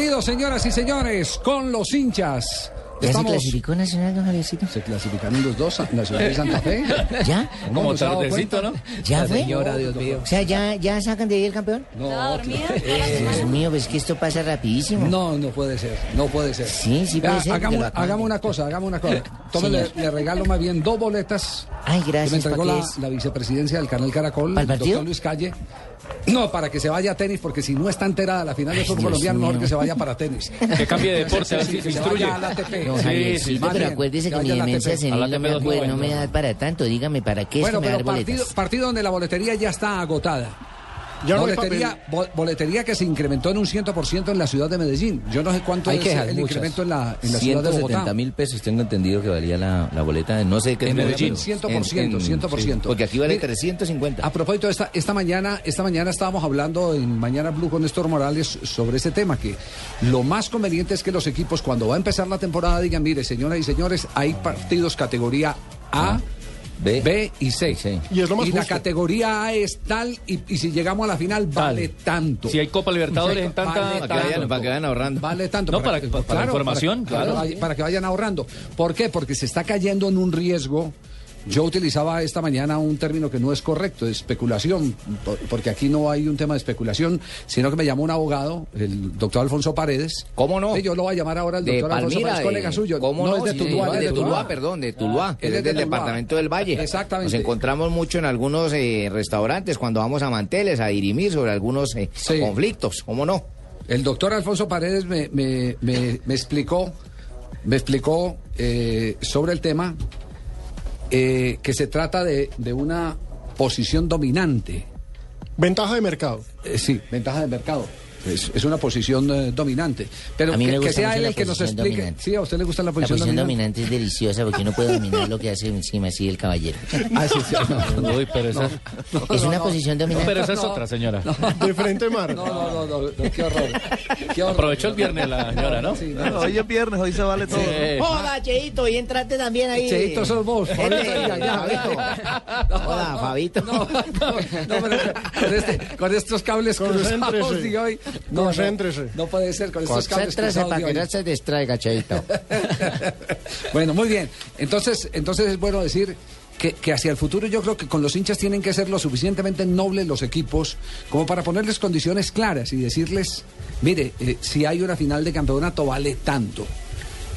Bienvenidos, señoras y señores, con los hinchas. ¿Ya Estamos- se clasificó Nacional, don Javiercito? Se clasificaron los dos, Nacional de Santa Fe. ¿Ya? ¿Cómo Como tardecito? ¿no? ¿Ya fue? señora, Dios mío. O sea, ¿ya, ¿ya sacan de ahí el campeón? No, Dios mío, pues es que esto pasa rapidísimo. no, no puede ser, no puede ser. Sí, sí puede Vea, ser, Hagamos, hagamos una cosa, hagamos una cosa. Tome, le, le regalo más bien dos boletas. Ay, que me gracias, entregó ¿para la, la vicepresidencia del canal Caracol, ¿Para el doctor Luis Calle. No, para que se vaya a tenis, porque si no está enterada la final Ay, fútbol colombiano, mejor que se vaya para tenis. Que cambie de deporte, a ver Sí, si que se se instruye. vaya a la ATP. Don Sí, más pero bien, acuérdese que mi demencia senil no me, ATP acuerdo, no 290. me da para tanto. Dígame, ¿para qué Bueno, me da pero dar partido, partido donde la boletería ya está agotada. Ya boletería, bo- boletería que se incrementó en un 100% en la ciudad de Medellín. Yo no sé cuánto Hay es quejas, el muchas. incremento en la, en la ciudad de 170 Bogotá. mil pesos tengo entendido que valía la, la boleta. No sé qué En es Medellín, pero 100%, en- en- 100%. Porque aquí vale Mire, 350. A propósito, esta, esta mañana, esta mañana estábamos hablando en Mañana Blue con Néstor Morales sobre ese tema, que lo más conveniente es que los equipos cuando va a empezar la temporada digan, mire, señoras y señores, hay partidos categoría A, Ah, B, B y C. Sí. Y es lo más la categoría A es tal y, y si llegamos a la final vale tanto. Si hay Copa Libertadores en tanta... Vale Para que vayan, tanto. para que vayan ahorrando. Vale tanto. No, para- para la información, para, claro. para- para que vayan ahorrando. ¿Por qué? Porque se está cayendo en un riesgo. Yo utilizaba esta mañana un término que no es correcto, especulación, por- porque aquí no hay un tema de especulación, sino que me llamó un abogado, el doctor Alfonso Paredes. ¿Cómo no? Yo lo voy a llamar ahora el De doctor Alfonso Palmira, Paredes, colega de- suyo. ¿Cómo no, no? es de Sí, Tuluá, de, Tuluá, Tuluá. perdón, de Tuluá, Él es es de del Tuluá. departamento del Valle. Exactamente. Nos encontramos mucho en algunos eh, restaurantes cuando vamos a Manteles a dirimir sobre algunos eh, Sí. conflictos. ¿Cómo no? El doctor Alfonso Paredes me, me- me- me explicó, me explicó eh, sobre el tema eh, que se trata de, de una posición dominante. Ventaja de mercado. Eh, sí, ventaja de mercado. Es, es una posición eh, dominante. Pero A mí que, me que gusta sea él la el que nos posición explique. dominante. Sí, a usted le gusta la La posición, posición dominante. dominante es deliciosa porque uno puede dominar lo que hace encima así el caballero. Ah, sí, sí, no. Uy, pero esa, Es una posición no, dominante. pero esa es otra, señora. De frente mar. No, no, no, no, no, qué horror. Qué horror. Aprovechó el viernes la señora, ¿no? Sí, no. Hoy es viernes, hoy se vale todo. Eh, Joda, Cheito, y entraste también ahí. Cheito, sos vos. Fabito, ya, ya, Fabito. Hola, Fabito. No, no, no, pero con, este- con estos cables cruzados de hoy. No, no, Concéntrese. no puede ser con estos para que no se distraiga, Cheito. bueno, muy bien. Entonces, entonces es bueno decir que, que hacia el futuro yo creo que con los hinchas tienen que ser lo suficientemente nobles los equipos como para ponerles condiciones claras y decirles, mire, eh, si hay una final de campeonato vale tanto.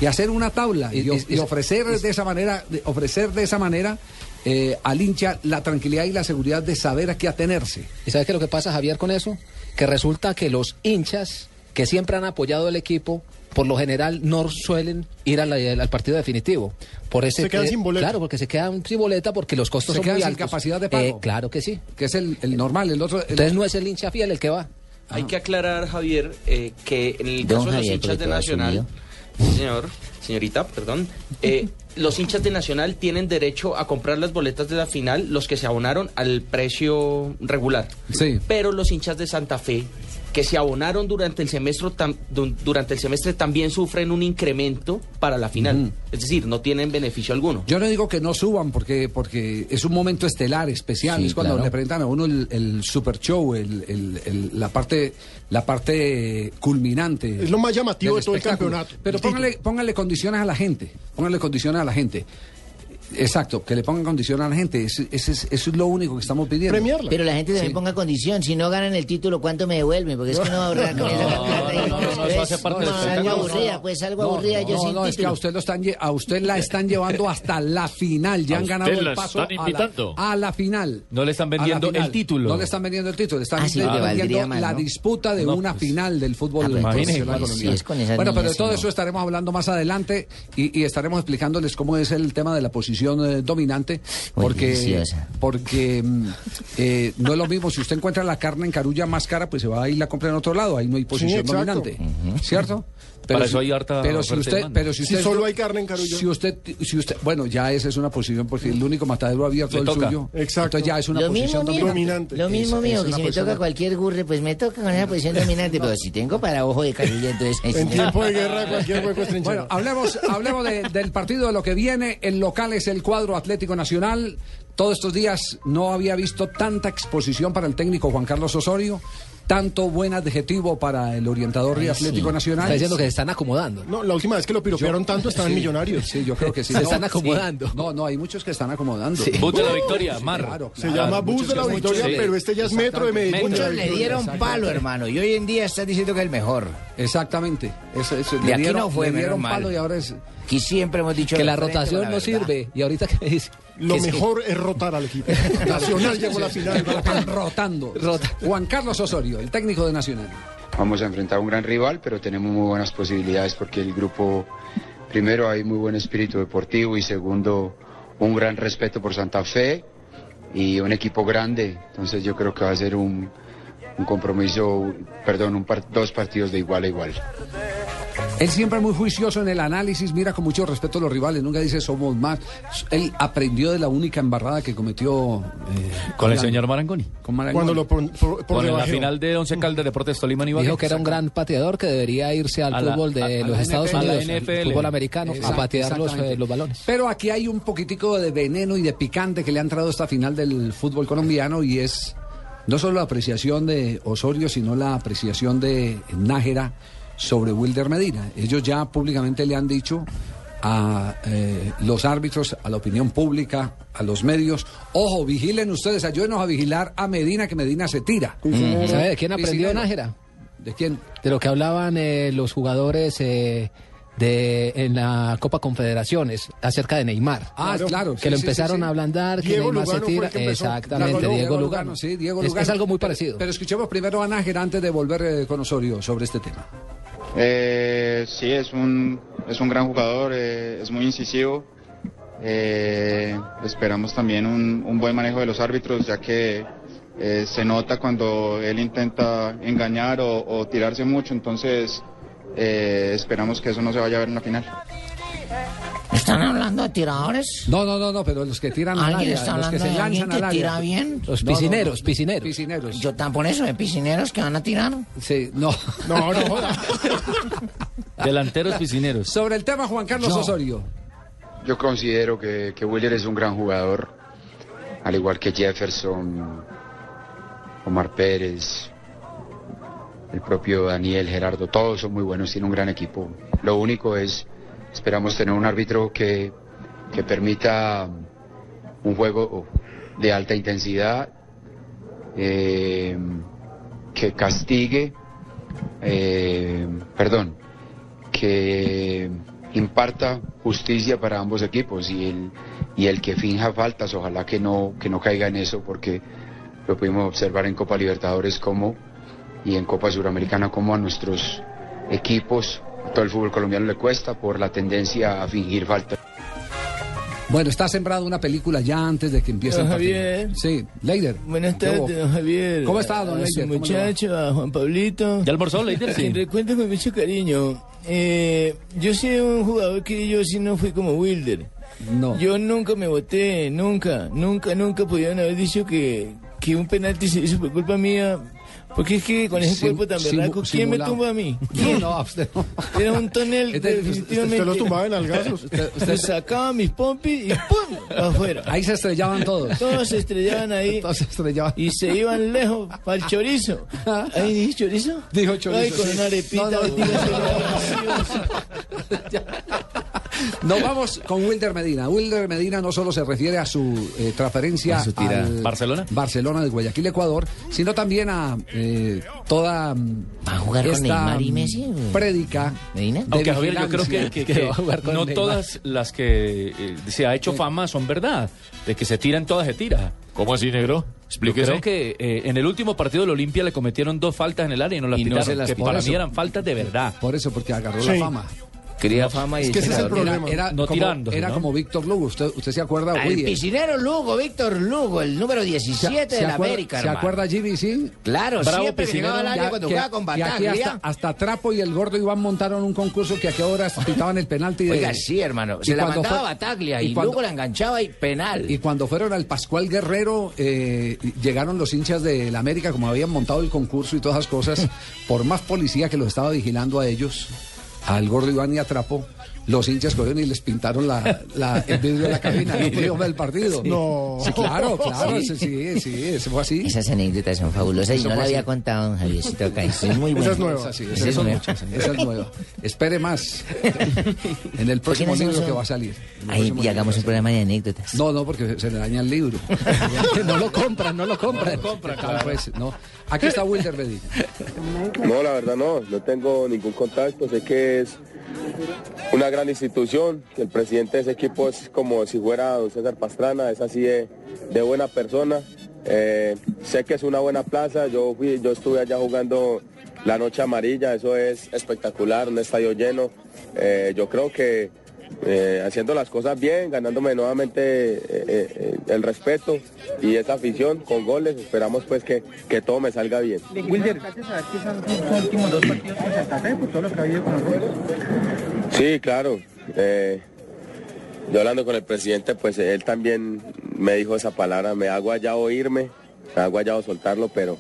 Y hacer una tabla y, Es- y es- ofrecer de esa manera, de- ofrecer de esa manera eh, al hincha la tranquilidad y la seguridad de saber a qué atenerse. ¿Y sabes qué es lo que pasa, Javier, con eso? Que resulta que los hinchas que siempre han apoyado al equipo, por lo general no suelen ir a la- al partido definitivo. Por ese, Se quedan eh, sin boleta. Claro, porque se quedan sin boleta porque los costos Se son quedan muy sin altos. capacidad de pago. Eh, claro que sí. Que es el, el normal, el otro. el Entonces no es el hincha fiel el que va. Hay que aclarar, Javier, eh, que en el Don caso de los Javier, hinchas de Nacional, señor, señorita, perdón, eh, los hinchas de Nacional tienen derecho a comprar las boletas de la final, los que se abonaron al precio regular. Sí. Pero los hinchas de Santa Fe que se abonaron durante el semestre tam- durante el semestre también sufren un incremento para la final. Es decir, no tienen beneficio alguno. Yo no digo que no suban porque porque es un momento estelar, especial. Sí, es cuando claro. le presentan a uno el, el super show, el, el- el- la parte la parte culminante. Es lo más llamativo de todo el campeonato, Pero póngale, póngale condiciones a la gente. Póngale condiciones a la gente. Exacto, que le pongan condiciones a la gente. Ese- ese es- eso es lo único que estamos pidiendo. Premiarla. Pero la gente también Sí. ponga condición. Si no ganan el título, ¿cuánto me devuelven? Porque es que no va a ahorrar con esa plata. no, no, no, no, eso hace parte del algo aburrida, pues algo No, aburrida yo no, sin no, es que a usted, lo están, a usted la están llevando hasta la final. Ya A han ganado el paso están a la- invitando. A, la, final. No le están vendiendo el título. No le están vendiendo el título. Le están Ah, sí, le vendiendo más, la ¿no? disputa de No, una pues. final del fútbol profesional colombiano. bueno, pero de todo no. eso estaremos hablando más adelante y, y estaremos explicándoles cómo es el tema de la posición eh, dominante. Porque, deliciosa. porque mm, eh, no es lo mismo. Si usted encuentra la carne en Carulla más cara, pues se va a ir la compra en otro lado. Ahí no hay posición dominante. ¿Cierto? Para eso hay harta pero si usted, pero si Si usted solo hay carne en Carulla. Si usted, si usted, bueno, ya esa es una posición porque el único matadero abierto Le el suyo. Exacto. Entonces ya es una Lo posición mismo mío, dominante. lo mismo Es- mío, es que una si me toca cualquier gurre, pues me toca con esa posición dominante, pero si tengo para ojo de carulla, entonces... En tiempo de guerra, cualquier hueco es trinchera. Bueno, hablemos, hablemos de- del partido de lo que viene. El local es el cuadro Atlético Nacional. Todos estos días no había visto tanta exposición para el técnico Juan Carlos Osorio, tanto buen adjetivo para el orientador de sí. Atlético Nacional. Está diciendo que se están acomodando. No, la última vez que lo piropearon tanto estaban Sí, millonarios. Sí, yo creo que sí. Se No, están sí. acomodando. No, no, hay muchos que están acomodando. Bus de la victoria, Mar. Claro, Se claro. llama Bus de la Victoria, sí. pero este ya es Metro de Medellín. Muchos le dieron palo, hermano, y hoy en día están diciendo que es el mejor. Exactamente. Eso, eso, De le aquí dieron, no fue, le dieron palo mal. y ahora es... Aquí siempre hemos dicho... Que la rotación la no sirve. Y ahorita que dice... Lo que sí. mejor es rotar al equipo. Nacional llegó a la final. Están rotando. Rota. Juan Carlos Osorio, el técnico de Nacional. Vamos a enfrentar a un gran rival, pero tenemos muy buenas posibilidades porque el grupo, primero, hay muy buen espíritu deportivo y segundo, un gran respeto por Santa Fe y un equipo grande. Entonces yo creo que va a ser un, un compromiso, perdón, un par- dos partidos de igual a igual. Él siempre es muy juicioso en el análisis, mira con mucho respeto a los rivales, nunca dice somos más. Él aprendió de la única embarrada que cometió eh, Con el la- señor Marangoni. con Marangoni. Cuando lo por, por, por Con la final de Once Caldas Deportes Tolima Dijo que era un gran pateador que debería irse al A la- fútbol de a- los Estados NFL. Unidos, al fútbol americano, a patear los, eh, los balones. Pero aquí hay un poquitico de veneno y de picante que le han traído esta final del fútbol colombiano y es no solo la apreciación de Osorio, sino la apreciación de Nájera sobre Wilder Medina. Ellos ya públicamente le han dicho a eh, los árbitros, a la opinión pública, a los medios, ojo, vigilen ustedes, ayúdenos a vigilar a Medina, que Medina se tira. ¿Sabe de quién aprendió. Nájera? ¿De quién? De lo que hablaban eh, los jugadores eh, de en la Copa Confederaciones acerca de Neymar. Ah, claro. que sí, lo sí, empezaron sí. a ablandar, que Diego Neymar Lugano se tira. Exactamente, Claro, Diego, Lugano. sí, Diego Lugano. Es, algo muy Pero- parecido. Pero, escuchemos primero a Nájera antes de volver eh, con Osorio sobre este tema. Eh, sí, es un, es un gran jugador, eh, es muy incisivo. Eh, esperamos también un, un buen manejo de los árbitros, ya que eh, se nota cuando él intenta engañar o, o tirarse mucho, entonces eh, esperamos que eso no se vaya a ver en la final. ¿Están hablando de tiradores? No, no, no, no, pero los que tiran al ¿Alguien área, está los que hablando se de alguien lanzan al que área. tira bien? Los No, no, piscineros, no, piscineros. Piscineros. Yo tan por eso, de piscineros que van a tirar. Sí, no. No, no. Delanteros piscineros. Sobre el tema Juan Carlos Yo. Osorio. Yo considero que, que Willer es un gran jugador, al igual que Jefferson, Omar Pérez, el propio Daniel, Gerardo, todos son muy buenos, tiene un gran equipo. Lo único es, esperamos tener un árbitro que, que permita un juego de alta intensidad, eh, que castigue, eh, perdón, que imparta justicia para ambos equipos y el, y el que finja faltas, ojalá que no, que no caiga en eso, porque lo pudimos observar en Copa Libertadores como y en Copa Suramericana como a nuestros equipos, a todo el fútbol colombiano le cuesta por la tendencia a fingir faltas. Bueno, está sembrada una película ya antes de que empiece Don el partido. Javier. Sí, Leider. Buenas tardes, don Javier. ¿Cómo está, don A su Leider? ¿Cómo le va? muchacho, a Juan Pablito. ¿Ya almorzó, Leider? Sí. Sí. Recuerdo con mucho cariño. Eh, yo soy un jugador que yo sí no fui como Wilder. No. Yo nunca me voté, nunca, nunca, nunca pudieron haber dicho que, que un penalti se hizo por culpa mía. Porque es que con ese Sim- cuerpo tan berraco, ¿quién me tumba a mí? No, no, usted no. Era un tonel Este- definitivamente. Usted lo tumbaba en algazos. Me sacaba mis pompis y ¡pum! afuera. Ahí se estrellaban todos. Todos se estrellaban ahí Todos se estrellaban. y se iban lejos para el chorizo. Ahí dije chorizo. Dijo chorizo, Ay, con sí. una arepita. No, no. dígaselo. Nos vamos con Wilder Medina. Wilder Medina no solo se refiere a su eh, transferencia A su al ¿Barcelona? Barcelona de Guayaquil, Ecuador, sino también a eh, toda ¿Va a jugar con esta Neymar y Messi, prédica. Medina. de Aunque Javier, yo creo que, vigilancia. que- que que va a jugar con no Neymar. todas las que eh, se ha hecho fama son verdad. De que se tiran, todas se tira. ¿Cómo así, negro? Yo Explíquese. creo que eh, en el último partido del Olimpia le cometieron dos faltas en el área y no las Y no pitaron, se las que para eso. mí eran faltas de verdad. Por eso, porque agarró Sí. la fama. Quería fama y Es que ese es el problema. Era, No como, tirándose, era ¿no? como Víctor Lugo. ¿Usted, usted se acuerda? Uy, eh, piscinero Lugo, Víctor Lugo, el número 17 de la acuerda, América, ¿Se hermano. acuerda Jimmy, sí? Claro, Bravo siempre piscinero. llegaba al área Ya cuando que- jugaba con Bataglia. hasta, hasta Trapo y el gordo Iván montaron un concurso que a qué horas pitaban el penalti. De, Oiga, sí, hermano. Se la mandaba fue- Bataglia y y, cuando- luego la enganchaba y penal. Y cuando fueron al Pascual Guerrero, eh, llegaron los hinchas de la América, como habían montado el concurso y todas las cosas, por más policía que los estaba vigilando a ellos, al gordo Iván y a Trapo, los hinchas cogieron y les pintaron la, la- el vidrio de la cabina, no pudieron ver el partido. No. Sí, claro, claro, sí, sí, sí, eso fue así. Esas anécdotas son fabulosas y no la había contado don Javiercito acá. Eso es muy bueno. Esa es nueva. Esa esas es son nueva. muchas, esa es nueva. Espere más en el ¿Por qué próximo no libro que va a salir. Ahí, y hagamos un programa de anécdotas. No, no, porque se le daña el libro. no lo compran, no lo compran. Tal, pues, no. Aquí está Wilder Medina. No, la verdad no, no tengo ningún contacto, sé que es una gran institución, el presidente de ese equipo es como si fuera don César Pastrana, es así de, de buena persona, Eh, sé que es una buena plaza, yo, fui, yo estuve allá jugando la noche amarilla, eso es espectacular, un estadio lleno, Eh, yo creo que eh, haciendo las cosas bien, ganándome nuevamente eh, eh, el respeto y esa afición con goles, esperamos pues que, que todo me salga bien. Wilder, saber que son sus últimos dos partidos con Santa Fe por todo lo que ha habido con los goles. Sí, claro. Yo hablando con el presidente, pues él también me dijo esa palabra, me hago allá oírme, me hago allá soltarlo, pero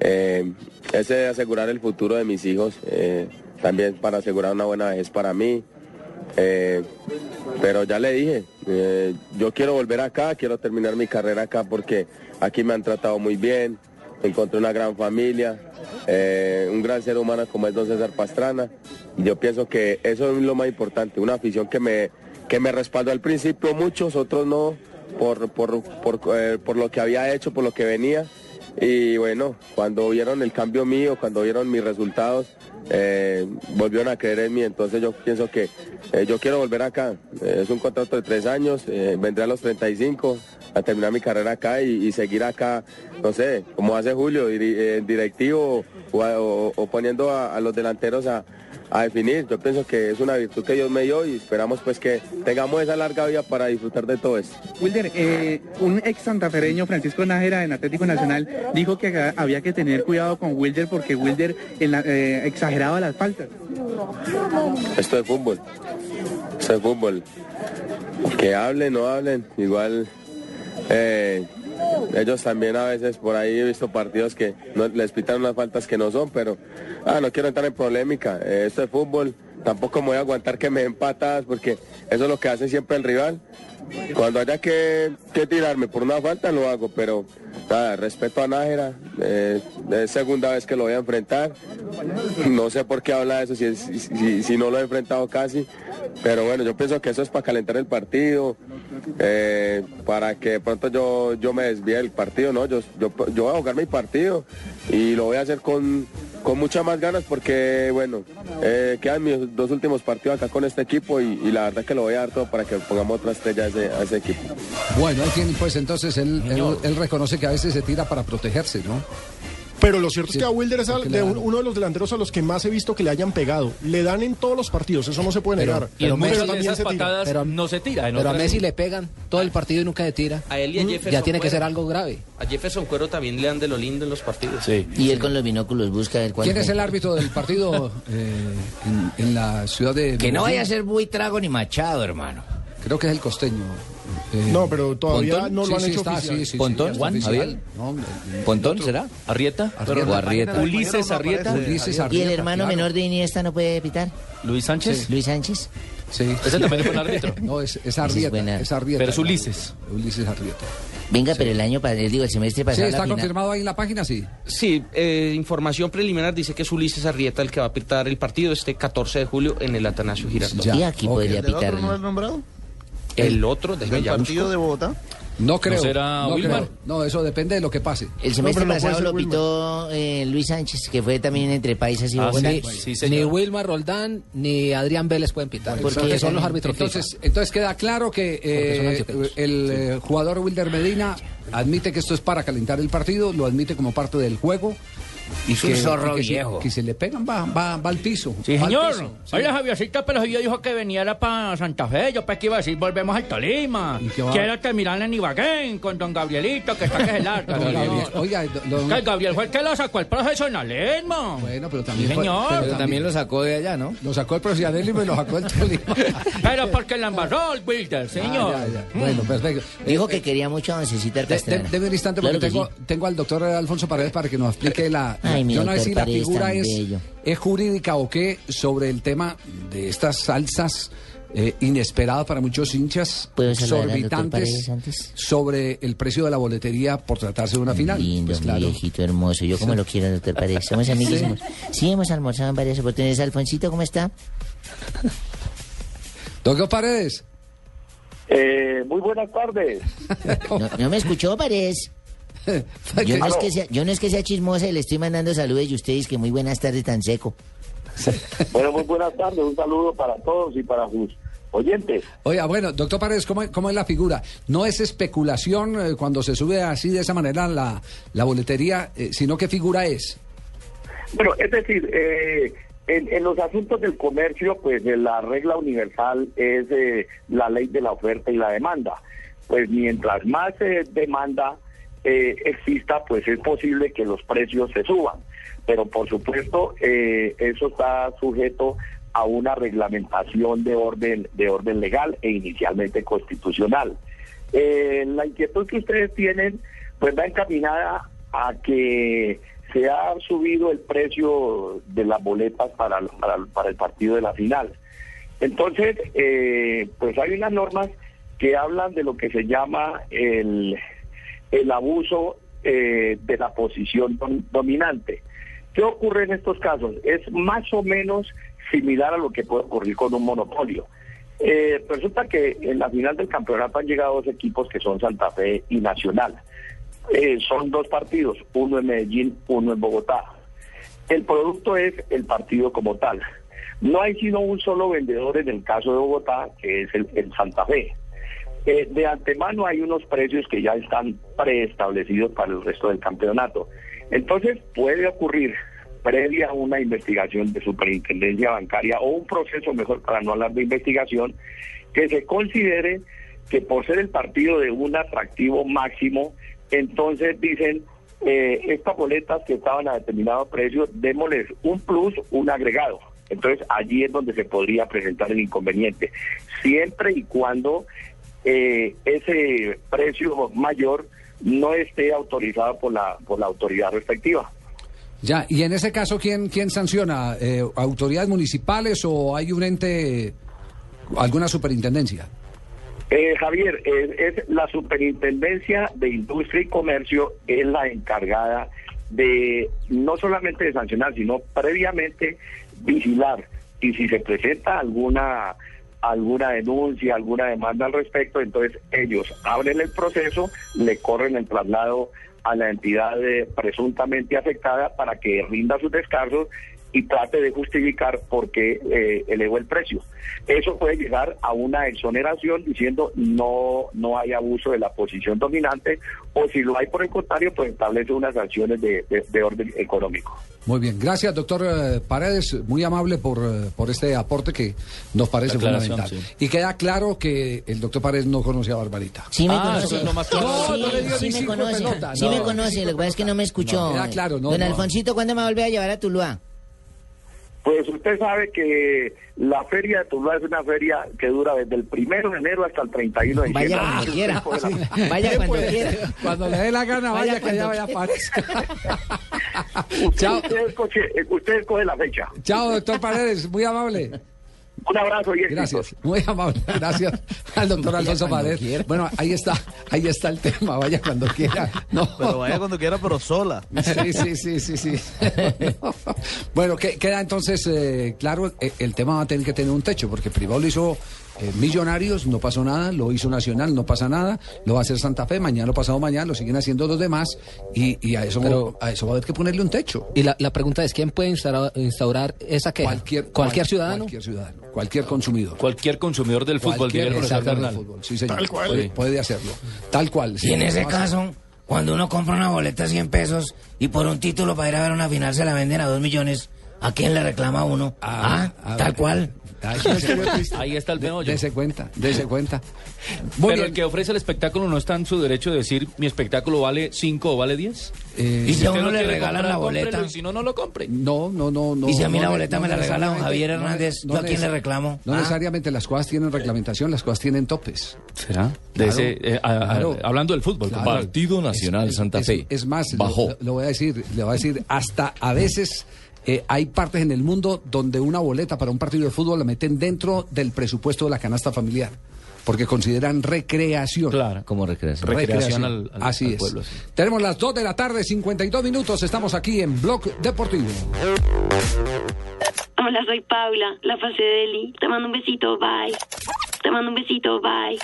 eh, ese de asegurar el futuro de mis hijos, eh, también para asegurar una buena vejez para mí. Eh, pero ya le dije, eh, yo quiero volver acá, quiero terminar mi carrera acá porque aquí me han tratado muy bien, encontré una gran familia, eh, un gran ser humano como es don César Pastrana. Yo pienso que eso es lo más importante, una afición que me, que me respaldó al principio, muchos, otros no, por, por, por, por lo que había hecho, por lo que venía. Y bueno, cuando vieron el cambio mío, cuando vieron mis resultados, eh, volvieron a creer en mí. Entonces yo pienso que eh, yo quiero volver acá. Eh, es un contrato de tres años, eh, vendré a los 35 a terminar mi carrera acá y, seguir acá, no sé, como hace Julio, eh, directivo o, poniendo a los delanteros a, a definir. Yo pienso que es una virtud que Dios me dio y esperamos pues que tengamos esa larga vida para disfrutar de todo esto. Wilder, eh, un ex santafereño, Francisco Nájera, en Atlético Nacional, dijo que había que tener cuidado con Wilder porque Wilder en la- eh, exageraba las faltas. Esto es fútbol. Esto es fútbol. Que hablen, no hablen. Igual eh, ellos también a veces por ahí he visto partidos que no, les pitan unas faltas que no son, pero ah, no quiero entrar en polémica. Eh, esto es fútbol. Tampoco me voy a aguantar que me den patadas porque eso es lo que hace siempre el rival. Cuando haya que, tirarme por una falta lo hago, pero nada, respeto a Nájera, eh, es segunda vez que lo voy a enfrentar. No sé por qué habla de eso si, es- no lo he enfrentado casi, pero bueno, yo pienso que eso es para calentar el partido, eh, para que de pronto yo, me desvíe del partido, ¿no? Yo, yo, voy a jugar mi partido y lo voy a hacer con, con muchas más ganas porque, bueno, eh, quedan mis dos últimos partidos acá con este equipo y, y la verdad que lo voy a dar todo para que pongamos otra estrella a ese, a ese equipo. Bueno, ahí tiene, pues entonces él, él, él reconoce que a veces se tira para protegerse, ¿no? Pero lo cierto Sí, es que a Wilder es al- de un- uno de los delanteros a los que más he visto que le hayan pegado. Le dan en todos los partidos, eso no se puede negar. Y también esas se tira. Pero- no se tira. en Pero a Messi le pegan todo el partido y nunca se tira. A él y a Mm, Jefferson Ya tiene que ser algo grave. A Jefferson Cuero también le dan de lo lindo en los partidos. Sí. Y él con los binóculos busca ver cuál ¿Quién es el árbitro del partido eh, en, en la ciudad de... Que no vaya a ser muy trago ni machado, hermano. Creo que es el costeño. Eh, No, pero todavía Pontón. no lo Sí, han sí, hecho está, oficial. sí, sí, sí, ¿Pontón? está Juan, oficial. Javier. No, el- el- ¿Pontón será? ¿Arrieta? Arrieta. O Arrieta. Ulises Arrieta. Ulises ¿Y el hermano claro. menor de Iniesta no puede pitar? Luis Sánchez. Luis Sánchez. Sí. Ese también es buen árbitro. No, es, es Arrieta. buena. Es Arrieta. Pero es Ulises. Ulises Arrieta. Venga, pero el año pasado, digo, el semestre Sí, pasado. está la final- confirmado ahí en la página, sí. Sí, eh, información preliminar dice que es Ulises Arrieta el que va a pitar el partido este 14 de julio en el Atanasio Girardot. Ya, Y aquí ok. podría ¿El del pitar. otro no lo has nombrado? El otro, ¿Del ya partido busco. de Bogotá? No creo. será no, Wilmar? creo. no, eso depende de lo que pase. El semestre No, no pasado lo pitó eh, Luis Sánchez, que fue también entre paisas y Ah, Bogotá. sí, Ni, sí, ni señor. Wilmar Roldán ni Adrián Vélez pueden pitar. ¿Por Porque son los árbitros Entonces, entonces queda claro que eh, el eh, jugador Wilder Medina admite que esto es para calentar el partido, lo admite como parte del juego. Y Es un zorro y que si- viejo. que si le pegan va, va, va al piso. Sí, señor. piso, sí. Oye, Javiercito, pero yo dijo que venía era para Santa Fe. Yo pues que iba a decir, volvemos al Tolima. Quiero terminar en Ibaguén con don Gabrielito, que está que se. Don Gabriel, señor. Oiga, don- Que el Gabriel fue el que lo sacó el profesionalismo. bueno, pero también, Sí, señor. pero Pero también lo sacó de allá, ¿no? lo sacó el profesionalismo y lo sacó el Tolima. Pero porque la embarró el Wilder, señor. Ah, ya, ya. Bueno, perfecto. Dijo Eh, que quería mucho a Oncecita De, de, deme un instante porque que tengo, sí. tengo al doctor Alfonso Paredes para que nos explique la... Ay, mi yo no sé si la figura es, es jurídica o qué sobre el tema de estas salsas eh, inesperadas para muchos hinchas, ¿Puedo saludar al doctor exorbitantes sobre el precio de la boletería por tratarse de una final. Lindo, Pues claro. viejito hermoso. Yo como lo quiero, doctor Paredes. Somos amiguísimos. Sí, hemos almorzado en varias oportunidades. Alfonsito, ¿cómo está? Doctor Paredes. Eh, muy buenas tardes. No, no me escuchó, Paredes. Yo no, es que sea, yo no es que sea chismosa y le estoy mandando saludos y ustedes que muy buenas tardes tan seco. Bueno, muy buenas tardes. Un saludo para todos y para sus oyentes. Oiga, bueno, doctor Paredes, ¿cómo, cómo es la figura? ¿No es especulación eh, cuando se sube así de esa manera la, la boletería, eh, sino qué figura es? Bueno, es decir, eh, en, en los asuntos del comercio, pues eh, la regla universal es eh, la ley de la oferta y la demanda. Pues mientras más eh, demanda eh, exista, pues es posible que los precios se suban. Pero por supuesto, eh, eso está sujeto a una reglamentación de orden de orden legal e inicialmente constitucional. Eh, la inquietud que ustedes tienen, pues va encaminada a que se ha subido el precio de las boletas para, para, para el partido de la final. Entonces, eh, pues hay unas normas que hablan de lo que se llama el, el abuso eh, de la posición dom- dominante. ¿Qué ocurre en estos casos? Es más o menos similar a lo que puede ocurrir con un monopolio. Eh, resulta que en la final del campeonato han llegado dos equipos que son Santa Fe y Nacional. Eh, son dos partidos, uno en Medellín, uno en Bogotá. El producto es el partido como tal. No hay sino un solo vendedor en el caso de Bogotá, que es el Santa Fe. Eh, de antemano hay unos precios que ya están preestablecidos para el resto del campeonato. Entonces puede ocurrir, previa a una investigación de superintendencia bancaria o un proceso mejor para no hablar de investigación, que se considere que por ser el partido de un atractivo máximo, entonces dicen, eh, estas boletas que estaban a determinado precio, démosles un plus, un agregado. Entonces allí es donde se podría presentar el inconveniente, siempre y cuando eh, ese precio mayor no esté autorizado por la, por la autoridad respectiva. Ya, y en ese caso, ¿quién, quién sanciona? Eh, ¿Autoridades municipales o hay un ente, alguna superintendencia? Eh, Javier, es, es la Superintendencia de Industria y Comercio es la encargada de no solamente de sancionar, sino previamente vigilar y si se presenta alguna alguna denuncia, alguna demanda al respecto, entonces ellos abren el proceso, le corren el traslado a la entidad eh, presuntamente afectada para que rinda sus descargos y trate de justificar por qué eh, elevó el precio. Eso puede llegar a una exoneración diciendo no no hay abuso de la posición dominante o si lo hay por el contrario, pues establece unas sanciones de, de- de orden económico. Muy bien, gracias doctor eh, Paredes, muy amable por, eh, por este aporte que nos parece fundamental. Y queda claro que el doctor Paredes no conocía a Barbarita. Sí me Ah, conoce. eso es lo más claro. No, sí, no le dio sí ni me conoce. pelota, Sí no. me conoce, lo que pasa es que no me escuchó. No, queda claro, no, Don no. Alfonsito, ¿cuándo me vuelve a llevar a Tuluá? Pues usted sabe que la feria de Tuluá es una feria que dura desde el primero de enero hasta el 31 de diciembre. Vaya cuando quiera. Sí. Vaya cuando quiera. Cuando le dé la gana, vaya, Vaya que allá cuando vaya Pares. Usted, Chao. usted escoge, usted escoge la fecha. Chao, doctor Paredes, muy amable. Un abrazo y. Gracias, muy amable, gracias al doctor Alfonso Paredes. Bueno, ahí está, ahí está el tema, vaya cuando quiera. No, Pero vaya cuando quiera, pero sola. Sí, sí, sí, sí, sí. bueno, que- queda entonces eh, claro, eh, el tema va a tener que tener un techo, porque primero lo hizo eh, Millonarios, no pasó nada, lo hizo Nacional, no pasa nada, lo va a hacer Santa Fe, mañana lo pasado mañana, lo siguen haciendo los demás, y, y a, eso, Pero- a eso va a haber que ponerle un techo. Y la, la pregunta es, ¿quién puede instaurar, instaurar esa queja? Cualquier, ¿Cualquier ciudadano? Cualquier ciudadano, cualquier consumidor. Cualquier consumidor del fútbol, Cualquier consumidor del fútbol, sí, señor. Tal cual. Puede, puede hacerlo. Tal cual. sí. Y en ese No, caso, cuando uno compra una boleta a 100 pesos y por un título para ir a ver una final se la venden a 2 millones, ¿a quién le reclama uno? Ah, a tal ver. cual. Ahí está el meollo. Dese cuenta, dese cuenta. Muy Pero bien. el que ofrece el espectáculo no está en su derecho de decir mi espectáculo vale 5 o vale 10. Eh, Y si a uno le regalan comprar, la boleta. Y si no, no lo compre. No, no, no, no. Y si a mí no la boleta no me la regala Javier Hernández, no ¿yo a quién le reclamo? No Ah. necesariamente las cosas tienen reglamentación, las cosas tienen topes. ¿Será? De Claro, ese, eh, a- a- claro. hablando del fútbol. Claro. Partido Es- es- es- Es más, lo- Lo, lo voy a decir, le voy a decir, hasta a veces eh, hay partes en el mundo donde una boleta para un partido de fútbol la meten dentro del presupuesto de la canasta familiar, porque consideran recreación. Claro. Como recreación. Recreación al- al- Así al es. pueblo. Tenemos las 2 de la tarde, 52 minutos, estamos aquí en Blog Deportivo. Hola, soy Paula, la fase de Eli. Te mando un besito, bye. Te mando un besito, bye.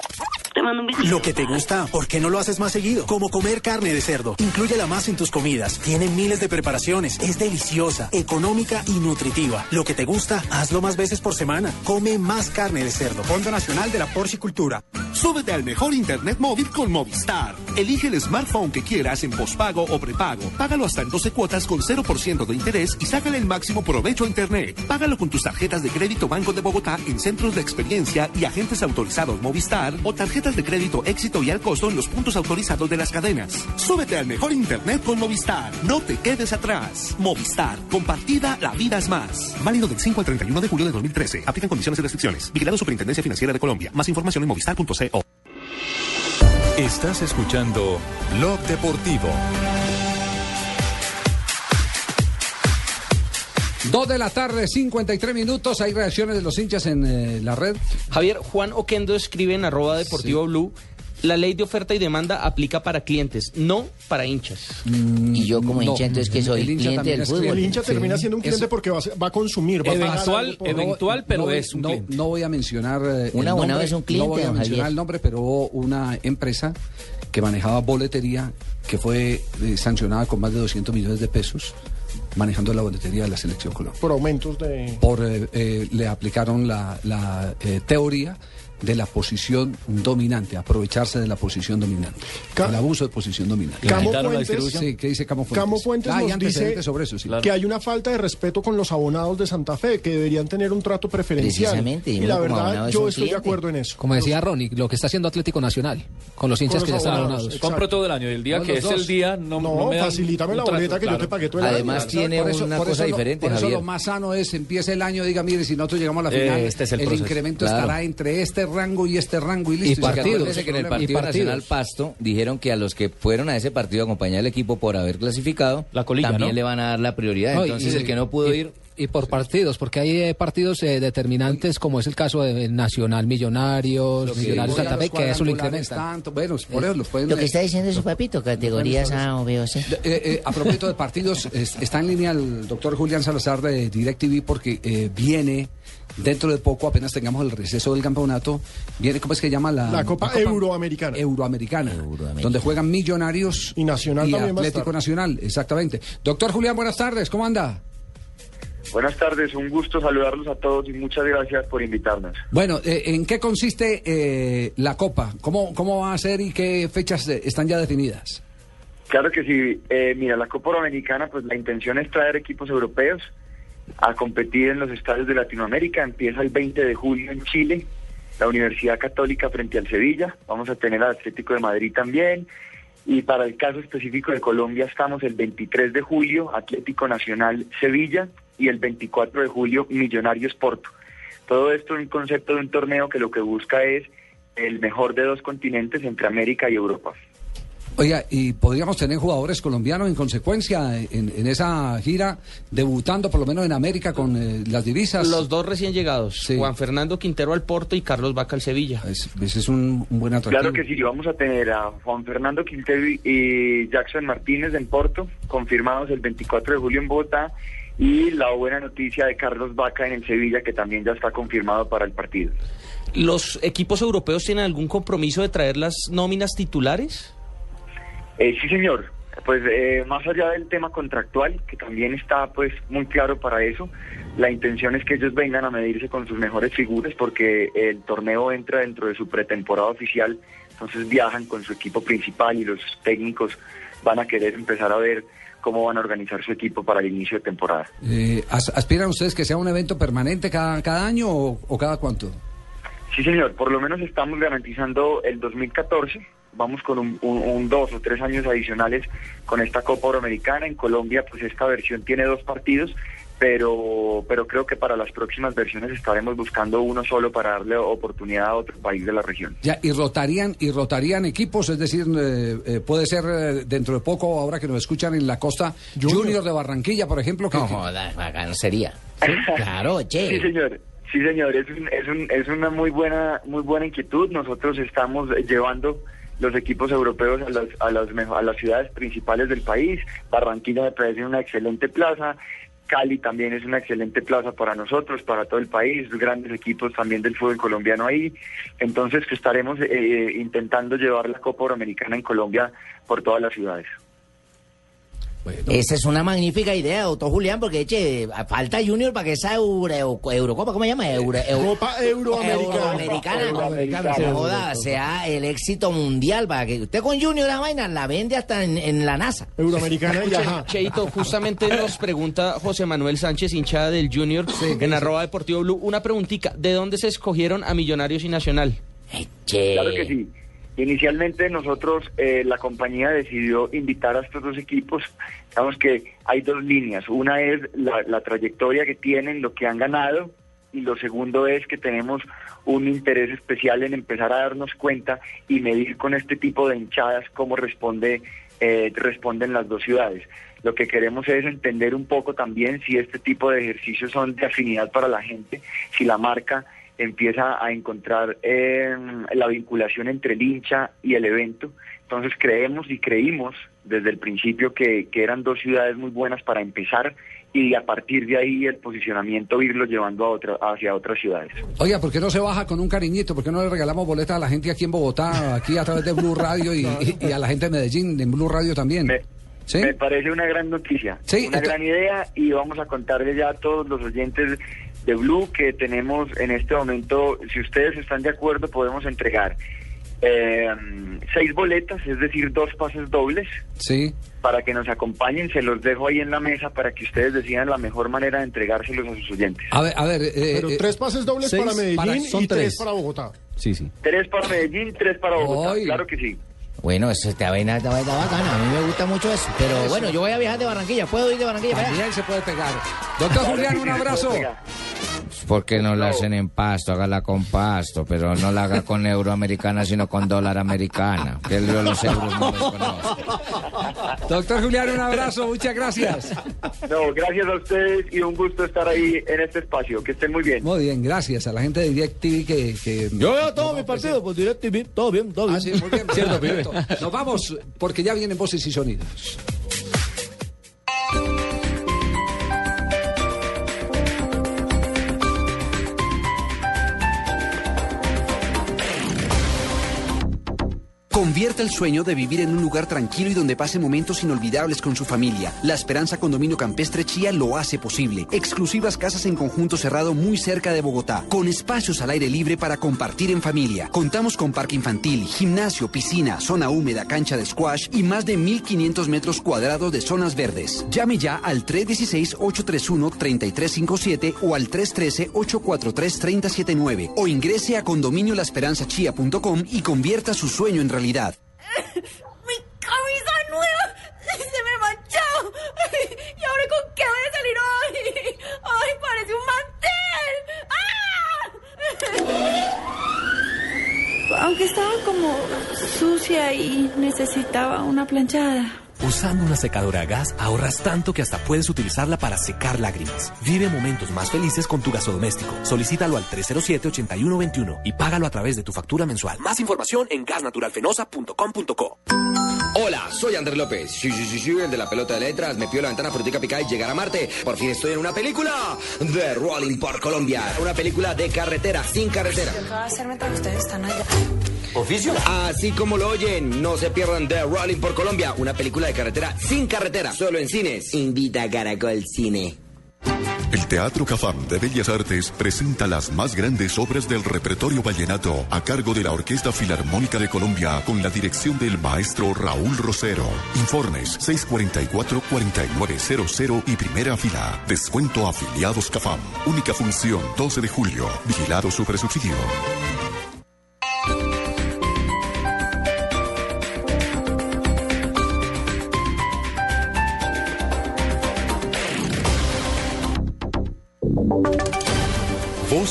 Te mando un besito. Lo que te gusta, ¿por qué no lo haces más seguido? Como comer carne de cerdo. Inclúyela más en tus comidas. Tiene miles de preparaciones. Es deliciosa, económica y nutritiva. Lo que te gusta, hazlo más veces por semana. Come más carne de cerdo. Fondo Nacional de la Porcicultura. Súbete al mejor internet móvil con Movistar. Elige el smartphone que quieras en pospago o prepago. Págalo hasta en 12 cuotas con 0% de interés y sácale el máximo provecho a internet. Págalo con tus tarjetas de crédito Banco de Bogotá en centros de experiencia y agentes autorizados Movistar o tarjetas de crédito éxito y al costo en los puntos autorizados de las cadenas. Súbete al mejor internet con Movistar. No te quedes atrás. Movistar. Compartida, la vida es más. Válido del 5 al 31 de julio de 2013. Aplican condiciones y restricciones. Vigilado Superintendencia Financiera de Colombia. Más información en movistar.co. Estás escuchando Blog Deportivo. 2 de la tarde, 53 minutos. Hay reacciones de los hinchas en eh, la red. Javier, Juan Oquendo escribe en arroba deportivo blue, la ley de oferta y demanda aplica para clientes, no para hinchas. Y yo como no, hincha, entonces que soy el hincha cliente también del fútbol. El hincha termina siendo un cliente eso- porque va a, va a consumir. Va a Eventual, por- eventual, pero no, es un no, cliente. no voy a mencionar eh, Una el buena nombre, vez un cliente, no voy a mencionar Javier. el nombre, pero hubo una empresa que manejaba boletería que fue eh, sancionada con más de 200 millones de pesos manejando la boletería de la selección Colombia. por aumentos de... Por eh, eh, le aplicaron la, la, eh, teoría de la posición dominante, aprovecharse de la posición dominante, Ca- el abuso de posición dominante. Camo Fuentes? Sí, ¿qué dice Camo Fuentes? Camo Fuentes Ah, nos dice sobre eso, sí. que hay una falta de respeto con los abonados de Santa Fe, que deberían tener un trato preferencial. Precisamente, y la verdad, yo estoy de acuerdo en eso. Como decía Ronnie, lo que está haciendo Atlético Nacional, con los hinchas Con que ya están abonados. Compro todo el año y el día No, que es dos. el día no, No, no me facilítame la trato, boleta que yo te pagué todo el Además año. tiene Por eso- una por cosa diferente, Por eso lo más sano es, empieza el año, diga, mire, si nosotros llegamos a la final, Este es el incremento estará entre este rango y este rango y listo. Y. Acuérdese que en el Y Partido partidos. Nacional Pasto dijeron que a los que fueron a ese partido a acompañar al equipo por haber clasificado, La colilla, también ¿no? le van a dar la prioridad. No, y- Entonces y- el que no pudo y- ir... Y por partidos, porque hay eh, partidos eh, determinantes, como es el caso de Nacional Millonarios, Millonarios Santa Fe, que eso lo incrementan. tanto, bueno, por eso los pueden... Lo que está diciendo su papito, categorías A o B o C. Eh, eh, a propósito de partidos, es- está en línea el doctor Julián Salazar de DirecTV porque eh, viene dentro de poco, apenas tengamos el receso del campeonato, viene, ¿cómo es que llama la? La Copa Euroamericana. Euroamericana, donde juegan Millonarios Y Nacional a Atlético. Nacional, exactamente. Doctor Julián, buenas tardes, ¿cómo anda? Buenas tardes, un gusto saludarlos a todos y muchas gracias por invitarnos. Bueno, eh, ¿en qué consiste eh, la Copa? ¿Cómo, ¿Cómo va a ser y qué fechas eh, están ya definidas? Claro que sí, eh, mira, la Copa Americana, pues la intención es traer equipos europeos a competir en los estadios de Latinoamérica. Empieza el 20 de julio en Chile, la Universidad Católica frente al Sevilla. Vamos a tener al Atlético de Madrid también. Y para el caso específico de Colombia estamos el 23 de julio, Atlético Nacional Sevilla. y el 24 de julio Millonarios Porto. Todo esto en un concepto de un torneo que lo que busca es el mejor de dos continentes entre América y Europa. Oiga, y podríamos tener jugadores colombianos en consecuencia en, en esa gira, debutando por lo menos en América con eh, las divisas. Los dos recién llegados, Juan Fernando Quintero al Porto y Carlos Vaca al Sevilla. Ese es un, un buen atractivo. Claro que sí, vamos a tener a Juan Fernando Quintero y- y Jackson Martínez en Porto, confirmados el 24 de julio en Bogotá, y la buena noticia de Carlos Vaca en el Sevilla, que también ya está confirmado para el partido. ¿Los equipos europeos tienen algún compromiso de traer las nóminas titulares? Eh, sí, señor. Pues eh, más allá del tema contractual, que también está pues muy claro para eso, la intención es que ellos vengan a medirse con sus mejores figuras porque el torneo entra dentro de su pretemporada oficial, entonces viajan con su equipo principal y los técnicos van a querer empezar a ver cómo van a organizar su equipo para el inicio de temporada. Eh, as- ¿Aspiran ustedes que sea un evento permanente cada, cada año o, o cada cuánto? Sí, señor, por lo menos estamos garantizando el 2014. Vamos con un, un- un dos o tres años adicionales con esta Copa Euroamericana. En Colombia, pues esta versión tiene dos partidos, pero, pero creo que para las próximas versiones estaremos buscando uno solo para darle oportunidad a otro país de la región. Ya, y rotarían, y rotarían equipos, es decir, eh, eh, puede ser eh, dentro de poco, ahora que nos escuchan en la costa, Junior, de Barranquilla, por ejemplo. Que, No que- joda, bacano sería. Claro, che. Sí, señor. Sí, señor. Es, un- es, un- es una muy buena, muy buena inquietud. Nosotros estamos llevando los equipos europeos a las, a las, a las ciudades principales del país. Barranquilla me parece una excelente plaza. Cali también es una excelente plaza para nosotros, para todo el país, grandes equipos también del fútbol colombiano ahí. Entonces estaremos eh, intentando llevar la Copa Euroamericana en Colombia por todas las ciudades. Esa es una magnífica idea, doctor Julián, porque che, falta Junior para que esa Euro, Euro- Eurocopa, ¿cómo se llama? Euro, Euro- Copa Euroamericana. Euroamericana. Euroamericana, sí, Joda, sea el éxito mundial para que usted con Junior la vaina la vende hasta en, en la NASA. Euroamericana y ajá. Cheito, justamente nos pregunta José Manuel Sánchez, hinchada del Junior, en arroba deportivo blue, una preguntita, ¿de dónde se escogieron a Millonarios y Nacional? Claro que sí. Inicialmente nosotros, eh, la compañía decidió invitar a estos dos equipos. Digamos que hay dos líneas. Una es la, trayectoria que tienen, lo que han ganado, y lo segundo es que tenemos un interés especial en empezar a darnos cuenta y medir con este tipo de hinchadas cómo responde, eh, responden las dos ciudades. Lo que queremos es entender un poco también si este tipo de ejercicios son de afinidad para la gente, si la marca empieza a encontrar eh, la vinculación entre el hincha y el evento. Entonces creemos y creímos desde el principio que, que eran dos ciudades muy buenas para empezar y a partir de ahí el posicionamiento irlo llevando a otra, hacia otras ciudades. Oiga, ¿por qué no se baja con un cariñito? ¿Por qué no le regalamos boletas a la gente aquí en Bogotá, aquí a través de Blue Radio y, y- y a la gente de Medellín en Blue Radio también? ¿Sí? Me parece una gran noticia, Sí, una gran idea y vamos a contarle ya a todos los oyentes de Blue que tenemos en este momento, si ustedes están de acuerdo, podemos entregar eh, seis boletas, es decir, dos pases dobles Sí. para que nos acompañen. Se los dejo ahí en la mesa para que ustedes decidan la mejor manera de entregárselos a sus oyentes. A ver, a ver. eh, Pero eh, tres pases dobles seis para Medellín para- y son tres. tres. para Bogotá. Sí, sí. Tres para Medellín, tres para Bogotá. Claro que sí. Bueno, eso esta vaina esta vaina bacana, a mí me gusta mucho eso. Pero bueno, yo voy a viajar de Barranquilla, ¿puedo ir de Barranquilla para allá? También se puede pegar. Doctor Julián, un abrazo. Porque no la hacen en pasto, hágala con pasto, pero no la haga con euroamericana, sino con dólar americana. Que los euros no los conozco. Doctor Julián, un abrazo, muchas gracias. No, gracias a ustedes y un gusto estar ahí en este espacio. Que estén muy bien. Muy bien, gracias a la gente de DirecTV que... que Yo veo todos mis partidos por DirecTV, todo bien, todo bien. Ah, sí, muy bien. Cierto. Nos vamos porque ya vienen voces y sonidos. Convierta el sueño de vivir en un lugar tranquilo y donde pase momentos inolvidables con su familia. La Esperanza Condominio Campestre Chía lo hace posible. Exclusivas casas en conjunto cerrado muy cerca de Bogotá, con espacios al aire libre para compartir en familia. Contamos con parque infantil, gimnasio, piscina, zona húmeda, cancha de squash y más de 1.500 metros cuadrados de zonas verdes. Llame ya al 316-831-3357 o al 313-843-3079 o ingrese a condominiolaesperanzachía.com y convierta su sueño en realidad. ¡Mi camisa nueva! ¡Se me manchó! Ay, ¿Y ahora con qué voy a salir hoy? ¡Ay, parece un mantel! ¡Ah! Aunque estaba como sucia y necesitaba una planchada. Usando una secadora a gas ahorras tanto que hasta puedes utilizarla para secar lágrimas. Vive momentos más felices con tu gasodoméstico. Solicítalo al 307-8121 y págalo a través de tu factura mensual. Más información en gasnaturalfenosa.com.co. Hola, soy Andrés López. Sí, sí, sí, sí, el de la pelota de letras. Me pidió la ventana frutica picada y llegar a Marte. Por fin estoy en una película de Rolling por Colombia. Una película de carretera, sin carretera. ¿Qué va a hacer mientras ustedes están allá? ¿Oficio? Así como lo oyen, no se pierdan The Rolling por Colombia, una película de carretera sin carretera, solo en cines. Invita a Caracol Cine. El Teatro Cafam de Bellas Artes presenta las más grandes obras del repertorio vallenato a cargo de la Orquesta Filarmónica de Colombia con la dirección del maestro Raúl Rosero. Informes 644-4900 y primera fila. Descuento afiliados Cafam. Única función 12 de julio. Vigilado Supersubsidio.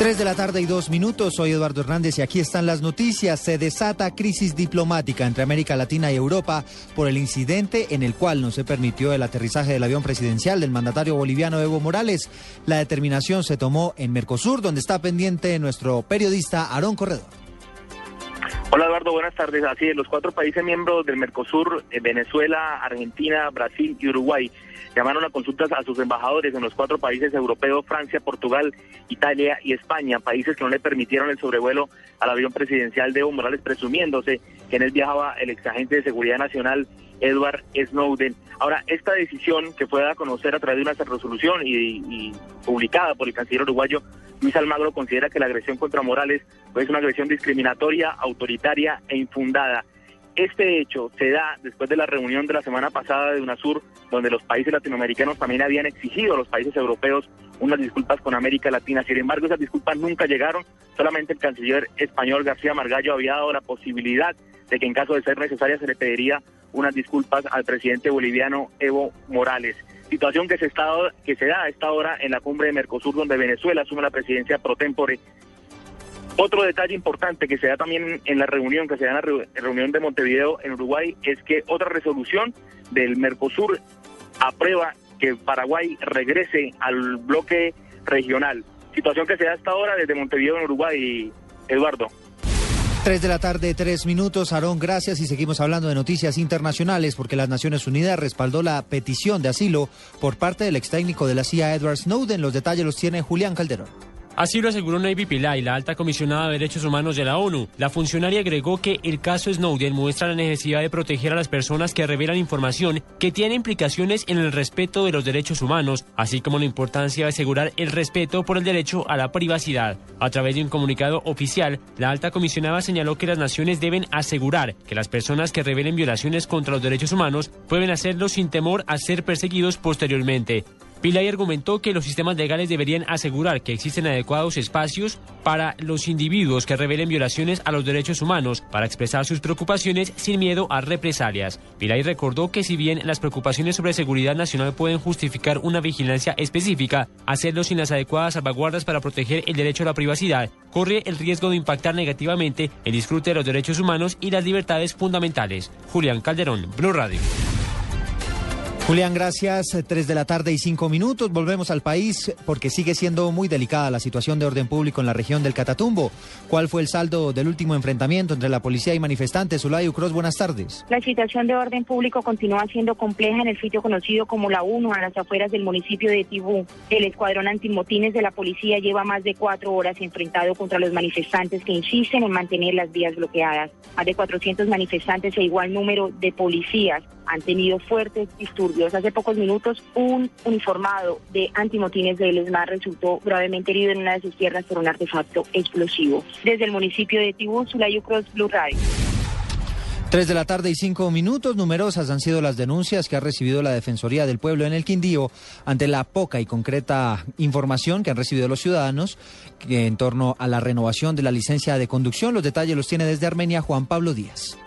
3 de la tarde y dos minutos, soy Eduardo Hernández y aquí están las noticias. Se desata crisis diplomática entre América Latina y Europa por el incidente en el cual no se permitió el aterrizaje del avión presidencial del mandatario boliviano Evo Morales. La determinación se tomó en Mercosur, donde está pendiente nuestro periodista Aarón Corredor. Hola Eduardo, buenas tardes. Así es, los cuatro países miembros del Mercosur, eh, Venezuela, Argentina, Brasil y Uruguay, llamaron a consultas a sus embajadores en los cuatro países europeos, Francia, Portugal, Italia y España, países que no le permitieron el sobrevuelo al avión presidencial de Evo Morales, presumiéndose que en él viajaba el exagente de seguridad nacional Edward Snowden. Ahora, esta decisión que fue dada a conocer a través de una resolución y, y publicada por el canciller uruguayo Luis Almagro considera que la agresión contra Morales es una agresión discriminatoria, autoritaria e infundada. Este hecho se da después de la reunión de la semana pasada de UNASUR, donde los países latinoamericanos también habían exigido a los países europeos unas disculpas con América Latina. Sin embargo, esas disculpas nunca llegaron. Solamente el canciller español García Margallo había dado la posibilidad de que en caso de ser necesaria se le pediría unas disculpas al presidente boliviano Evo Morales. Situación que se, está, que se da a esta hora en la cumbre de Mercosur, donde Venezuela asume la presidencia pro tempore otro detalle importante que se da también en la reunión, que se da en la reunión de Montevideo en Uruguay, es que otra resolución del Mercosur aprueba que Paraguay regrese al bloque regional. Situación que se da hasta ahora desde Montevideo en Uruguay, Eduardo. 3 de la tarde, tres minutos. Aarón, gracias. Y seguimos hablando de noticias internacionales porque las Naciones Unidas respaldó la petición de asilo por parte del ex técnico de la CIA, Edward Snowden. Los detalles los tiene Julián Calderón. Así lo aseguró Navy Pillay, la alta comisionada de derechos humanos de la ONU. La funcionaria agregó que el caso Snowden muestra la necesidad de proteger a las personas que revelan información que tiene implicaciones en el respeto de los derechos humanos, así como la importancia de asegurar el respeto por el derecho a la privacidad. A través de un comunicado oficial, la alta comisionada señaló que las naciones deben asegurar que las personas que revelen violaciones contra los derechos humanos pueden hacerlo sin temor a ser perseguidos posteriormente. Pilay argumentó que los sistemas legales deberían asegurar que existen adecuados espacios para los individuos que revelen violaciones a los derechos humanos para expresar sus preocupaciones sin miedo a represalias. Pilay recordó que si bien las preocupaciones sobre seguridad nacional pueden justificar una vigilancia específica, hacerlo sin las adecuadas salvaguardas para proteger el derecho a la privacidad corre el riesgo de impactar negativamente el disfrute de los derechos humanos y las libertades fundamentales. Julián Calderón, Blue Radio. Julián, gracias. Tres de la tarde y cinco minutos. Volvemos al país porque sigue siendo muy delicada la situación de orden público en la región del Catatumbo. ¿Cuál fue el saldo del último enfrentamiento entre la policía y manifestantes? Ulayu Cross, buenas tardes. La situación de orden público continúa siendo compleja en el sitio conocido como La 1, a las afueras del municipio de Tibú. El escuadrón antimotines de la policía lleva más de cuatro horas enfrentado contra los manifestantes que insisten en mantener las vías bloqueadas. Más de 400 manifestantes e igual número de policías han tenido fuertes disturbios. Hace pocos minutos, un uniformado de antimotines de Esmar resultó gravemente herido en una de sus tierras por un artefacto explosivo. Desde el municipio de Tibú, Cross, Blue Radio. Tres de la tarde y cinco minutos. Numerosas han sido las denuncias que ha recibido la Defensoría del Pueblo en el Quindío ante la poca y concreta información que han recibido los ciudadanos en torno a la renovación de la licencia de conducción. Los detalles los tiene desde Armenia Juan Pablo Díaz.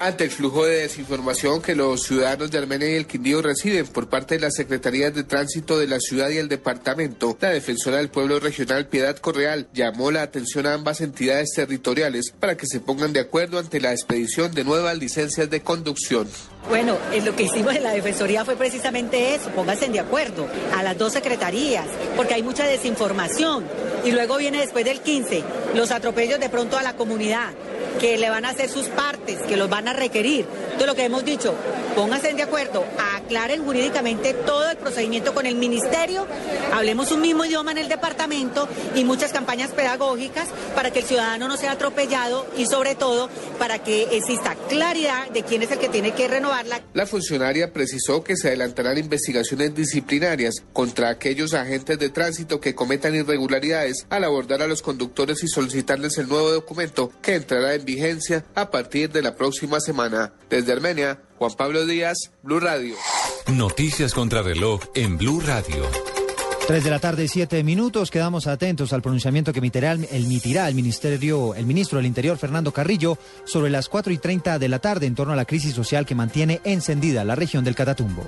Ante el flujo de desinformación que los ciudadanos de Armenia y el Quindío reciben por parte de las Secretarías de Tránsito de la ciudad y el departamento, la defensora del pueblo regional Piedad Correal llamó la atención a ambas entidades territoriales para que se pongan de acuerdo ante la expedición de nuevas licencias de conducción. Bueno, eh, lo que hicimos en la Defensoría fue precisamente eso, pónganse de acuerdo a las dos secretarías, porque hay mucha desinformación. Y luego viene después del 15, los atropellos de pronto a la comunidad que le van a hacer sus partes, que los van a requerir. Entonces lo que hemos dicho, pónganse de acuerdo, aclaren jurídicamente todo el procedimiento con el ministerio, hablemos un mismo idioma en el departamento y muchas campañas pedagógicas para que el ciudadano no sea atropellado y sobre todo para que exista claridad de quién es el que tiene que renovarla. La funcionaria precisó que se adelantarán investigaciones disciplinarias contra aquellos agentes de tránsito que cometan irregularidades al abordar a los conductores y solicitarles el nuevo documento que entrará en vigencia a partir de la próxima semana. Desde Armenia, Juan Pablo Díaz, Blue Radio. Noticias contra reloj en Blue Radio. Tres de la tarde, siete minutos. Quedamos atentos al pronunciamiento que emitirá emitirá el ministerio, el ministro del Interior, Fernando Carrillo, sobre las cuatro y treinta de la tarde en torno a la crisis social que mantiene encendida la región del Catatumbo.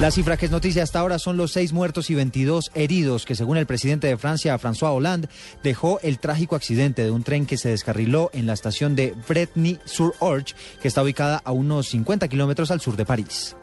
La cifra que es noticia hasta ahora son los seis muertos y 22 heridos que, según el presidente de Francia, François Hollande, dejó el trágico accidente de un tren que se descarriló en la estación de Bretny-sur-Orge, que está ubicada a unos 50 kilómetros al sur de París.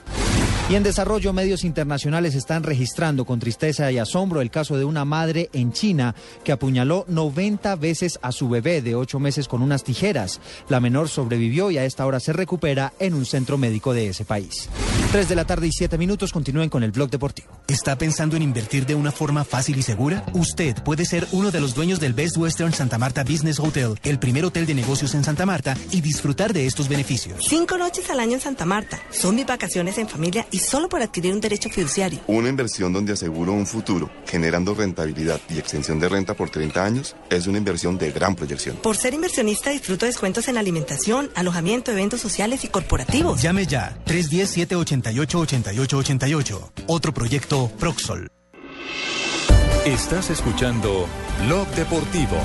Y en desarrollo, medios internacionales están registrando con tristeza y asombro el caso de una madre en China que apuñaló 90 veces a su bebé de 8 meses con unas tijeras. La menor sobrevivió y a esta hora se recupera en un centro médico de ese país. 3 de la tarde y 7 minutos continúen con el blog deportivo. ¿Está pensando en invertir de una forma fácil y segura? Usted puede ser uno de los dueños del Best Western Santa Marta Business Hotel, el primer hotel de negocios en Santa Marta, y disfrutar de estos beneficios. Cinco noches al año en Santa Marta. Son mis vacaciones en familia y solo por adquirir un derecho fiduciario. Una inversión donde aseguro un futuro, generando rentabilidad y extensión de renta por 30 años, es una inversión de gran proyección. Por ser inversionista disfruto descuentos en alimentación, alojamiento, eventos sociales y corporativos. Llame ya 310-788-8888. Otro proyecto Proxol. Estás escuchando Blog Deportivo.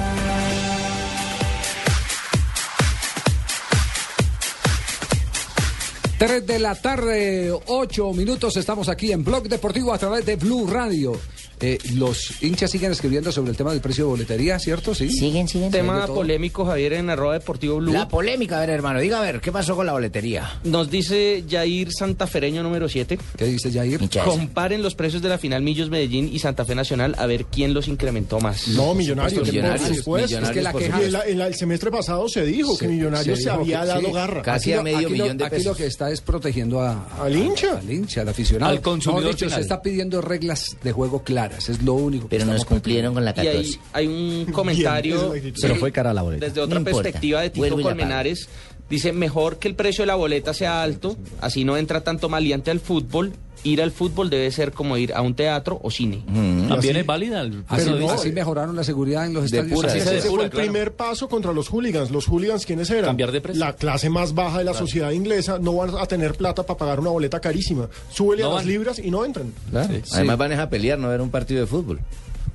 Tres de la tarde, ocho minutos, estamos aquí en Blog Deportivo a través de Blue Radio. Eh, los hinchas siguen escribiendo sobre el tema del precio de boletería, ¿cierto? Sí. Siguen, siguen. Tema polémico, Javier, en arroba deportivo Blue. La polémica, a ver, hermano, diga a ver, ¿qué pasó con la boletería? Nos dice Jair Santafereño número 7. ¿Qué dice Jair? Comparen los precios de la final Millos Medellín y Santa Fe Nacional a ver quién los incrementó más. No, Millonarios. Millonarios. Millonarios, es que la queja el, el- el semestre pasado se dijo que Millonarios se, había que- dado sí. garra. Aquí lo- aquí lo- Aquí lo que está es protegiendo a, al hincha. Al hincha, al aficionado. Al consumidor Mejor dicho, final. se está pidiendo reglas de juego claras, es lo único. que Pero nos estamos cumplieron con la Y hay, 14. hay un comentario. Bien, sí, pero fue cara la boleta. Desde otra No perspectiva de Tito Colmenares, dice: mejor que el precio de la boleta sea alto, así no entra tanto maleante al fútbol. Ir al fútbol debe ser como ir a un teatro o cine. También es válida. el- Así, pero así mejoraron la seguridad en los estadios. pura, Así Ese fue el claro. primer paso contra los hooligans. Los hooligans, ¿quiénes eran? Cambiar de precio. La clase más baja de la sociedad inglesa no van a tener plata para pagar una boleta carísima. Súbele No a las libras y no entran. Claro. Además van a pelear, no ver un partido de fútbol.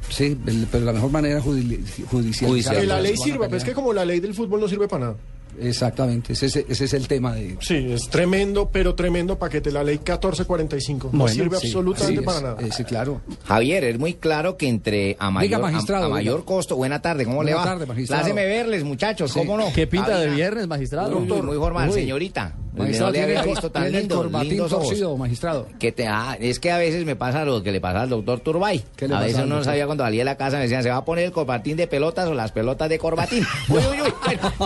Sí, pero la mejor manera judicial. Que la ley sirva, pero es que como la ley del fútbol no sirve para nada. Exactamente, ese, es- ese es el tema de... Sí, es tremendo, pero tremendo paquete. La ley 1445 no Bueno, sirve sí, absolutamente para es, nada. eh, sí, claro. Javier, es muy claro que entre a mayor, Diga, a- magistrado, a, diga. mayor costo. Buena tarde, ¿cómo le Buena va? tarde, magistrado. Pláceme verles, muchachos, Sí. ¿cómo no? ¿Qué pinta de viernes, magistrado? Uy, muy formal, Uy. señorita. Magistrado, no le había visto tan lindo, ojos. torcido, magistrado. Que te, ah, es que a veces me pasa lo que le pasa al doctor Turbay. ¿Qué le a veces no sabía cuando salía de la casa, me decían, ¿se va a poner el corbatín de pelotas o las pelotas de corbatín? uy, uy, uy.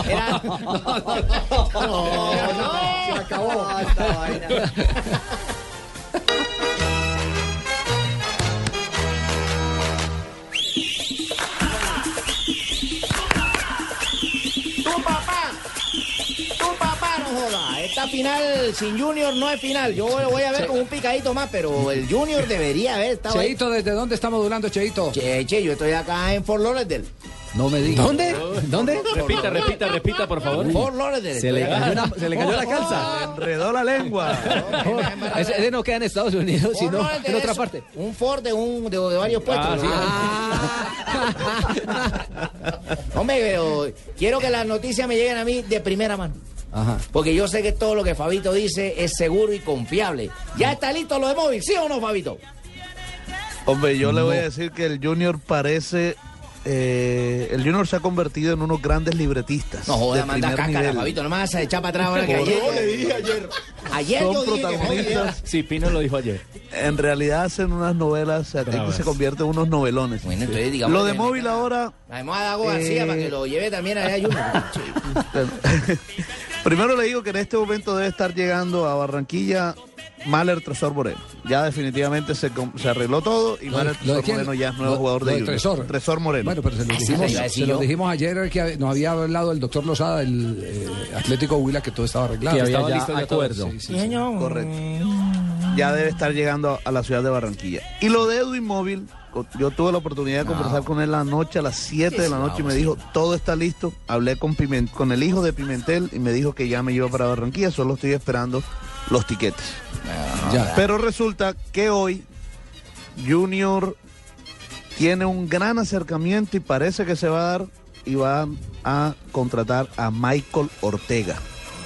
Era- no, no, no, se acabó. No, esta vaina. final sin Junior no es final. Yo voy a ver con un picadito más, pero el Junior debería haber estado ahí. Cheito, ¿desde dónde está modulando Cheito? Che, che, yo estoy acá en Fort Lauderdale. No me digas. ¿Dónde? ¿Dónde? Repita, repita, repita, por favor. Fort Lauderdale. Se le cayó, una- se le cayó la calza. Enredó la lengua. Ese, ese no queda en Estados Unidos, Fort sino Lauderdale en otra parte. Un Ford de, un, de, de varios puestos. Ah, sí. Hombre, pero quiero que las noticias me lleguen a mí de primera mano. Ajá. Porque yo sé que todo lo que Fabito dice es seguro y confiable. ¿Ya está listo lo de móvil? ¿Sí o no, Fabito? Hombre, yo le voy a decir que el Junior parece. eh, el Junior se ha convertido en unos grandes libretistas. No joda, manda cáscara. Fabito. No me vas a echar para atrás ahora que ayer. Yo le dije ayer. Ayer Son yo dije que protagonistas. Sí, Pino lo dijo ayer. En realidad hacen unas novelas, o sea, que se convierten en unos novelones. Bueno, entonces digamos Lo de móvil ahora. Además a Dago García Eh, para que lo lleve también allá a Junior. Primero le digo que en este momento debe estar llegando a Barranquilla Mahler Tresor Moreno. Ya definitivamente se, arregló todo y Lo Tresor quién? Moreno ya es nuevo Lo- jugador lo de Junior. Tresor. Tresor Moreno. Bueno, pero se lo dijimos, se lo dijimos ayer que nos había hablado el doctor Lozada, el eh, Atlético Huila, que todo estaba arreglado. Que había estaba ya todo. acuerdo. Sí, sí, sí. Correcto. Ya debe estar llegando a, la ciudad de Barranquilla. Y lo de Edwin Móvil, yo tuve la oportunidad de conversar con él la noche, a las 7 de la noche, y me dijo, todo está listo. Hablé con, Piment- con el hijo de Pimentel y me dijo que ya me iba para Barranquilla, solo estoy esperando los tiquetes. Ya. Pero resulta que hoy Junior tiene un gran acercamiento y parece que se va a dar y va a contratar a Michael Ortega.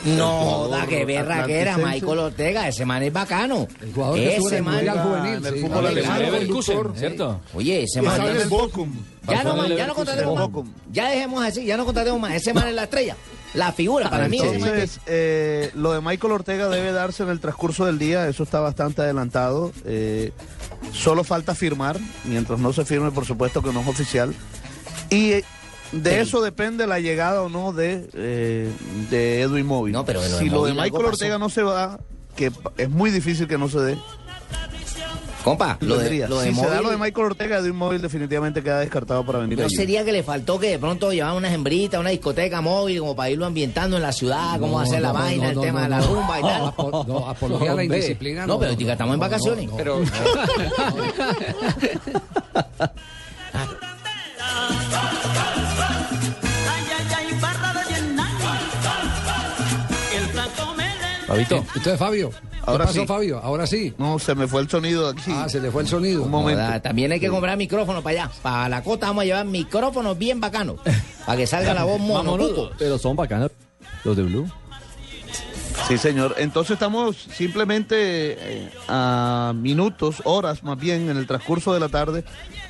No, da que berra que era. Michael Ortega, ese man es bacano. El jugador que ese el man Mundial va- Juvenil, en el sí. fútbol alemán. ¿cierto? Oye, ese man. Bochum. Ya no, man, ya no contratemos más. Ya dejemos así, ya no contratemos más. Ese man es la estrella. La figura para mí. ese man Entonces, eh, lo de Michael Ortega debe darse en el transcurso del día, eso está bastante adelantado. eh, solo falta firmar, mientras no se firme, por supuesto que no es oficial. Y eh, de eso depende la llegada o no de, eh, de Edwin Móvil. No, pero de lo de si lo de Móvil algo Michael pasó. Ortega no se va, que es muy difícil que no se dé, Compa, lo de, tendría. lo de si se da móvil, lo de Michael Ortega, Edwin Móvil definitivamente queda descartado para venir ¿No allí. sería que le faltó que de pronto llevar unas hembritas, una discoteca móvil, como para irlo ambientando en la ciudad, cómo No, hacer la no, vaina, no, el no, tema no, de la rumba y tal? Apo- no, apología a la Hombre. indisciplina. No, pero chica, estamos en vacaciones. no, Pero Fabito. Entonces, Fabio, ¿qué Ahora pasó, sí. Fabio? Ahora sí. No, se me fue el sonido de aquí. Ah, se le fue el sonido. Un momento. También hay que comprar micrófonos para allá. Para la costa vamos a llevar micrófonos bien bacanos. Para que salga la voz monocuco. Pero son bacanos los de Blue. Sí, señor. Entonces estamos simplemente eh, a minutos, horas más bien, en el transcurso de la tarde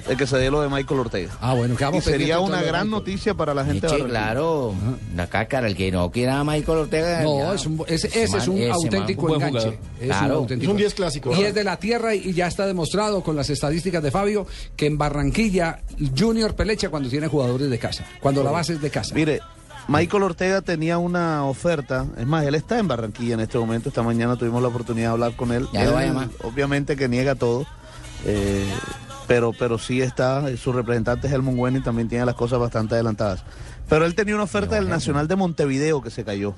de que se dé lo de Michael Ortega. Ah, bueno, Y quedamos sería una gran noticia para la gente de Eche, claro, la cáscara, el que no quiera a Michael Ortega. No, ya. es un, ese, ese es un ese auténtico man, un buen enganche. Es Claro. un auténtico. Es un 10 clásico. Y es de la tierra y ya está demostrado con las estadísticas de Fabio que en Barranquilla Junior pelecha cuando tiene jugadores de casa, cuando la base es de casa. Mire, Michael Ortega tenía una oferta, es más, él está en Barranquilla en este momento, esta mañana tuvimos la oportunidad de hablar con él. Ya lo Él, va a llamar. Obviamente que niega todo, eh, pero, pero sí está, eh, su representante Helmut Wenning también tiene las cosas bastante adelantadas. Pero él tenía una oferta del Nacional de Montevideo que se cayó.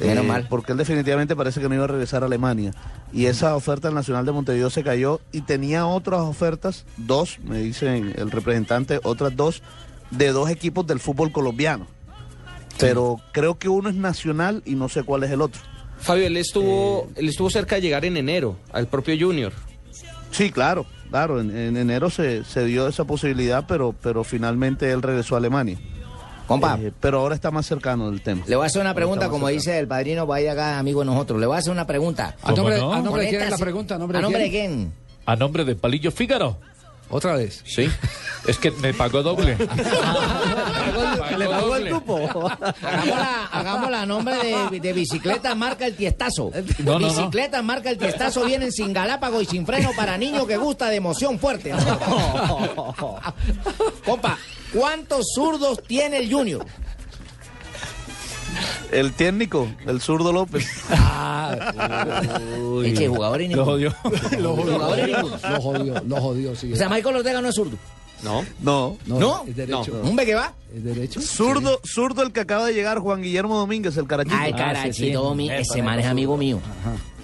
Eh, Menos mal. Porque él definitivamente parece que no iba a regresar a Alemania. Y esa oferta del Nacional de Montevideo se cayó y tenía otras ofertas, dos, me dice el representante, otras dos, de dos equipos del fútbol colombiano. Pero creo que uno es nacional y no sé cuál es el otro. Fabio, él estuvo, él estuvo cerca de llegar en enero al propio Junior. Sí, claro, claro, en, en enero se, se dio esa posibilidad, pero, pero finalmente él regresó a Alemania. Compa. Eh, pero ahora está más cercano del tema. Le voy a hacer una pregunta, como dice el padrino, vaya acá, amigo de nosotros. Le voy a hacer una pregunta. ¿A nombre, no? a nombre de quién es la pregunta? ¿A nombre, ¿A nombre de quién? quién? A nombre de Palillo Fígaro. Otra vez. Sí. Es que me pagó doble. Le pagó el grupo. Hagámosla, hagámosla a nombre de, de bicicleta marca el tiestazo. No, no, no. bicicleta marca el tiestazo vienen sin galápago y sin freno para niño que gusta de emoción fuerte. Compa, ¿cuántos zurdos tiene el Junior? El técnico, el zurdo López. Eche, jugadores Lo jodió. Lo jodió, lo jodió, lo jodió, sí. O sea, Michael Ortega no es zurdo. No. No. ¿No? Es derecho. ¿Un ve que va? ¿Es derecho? Zurdo, zurdo el que acaba de llegar, Juan Guillermo Domínguez, el carachito. Ay, carachito, mi- ese man es amigo mío.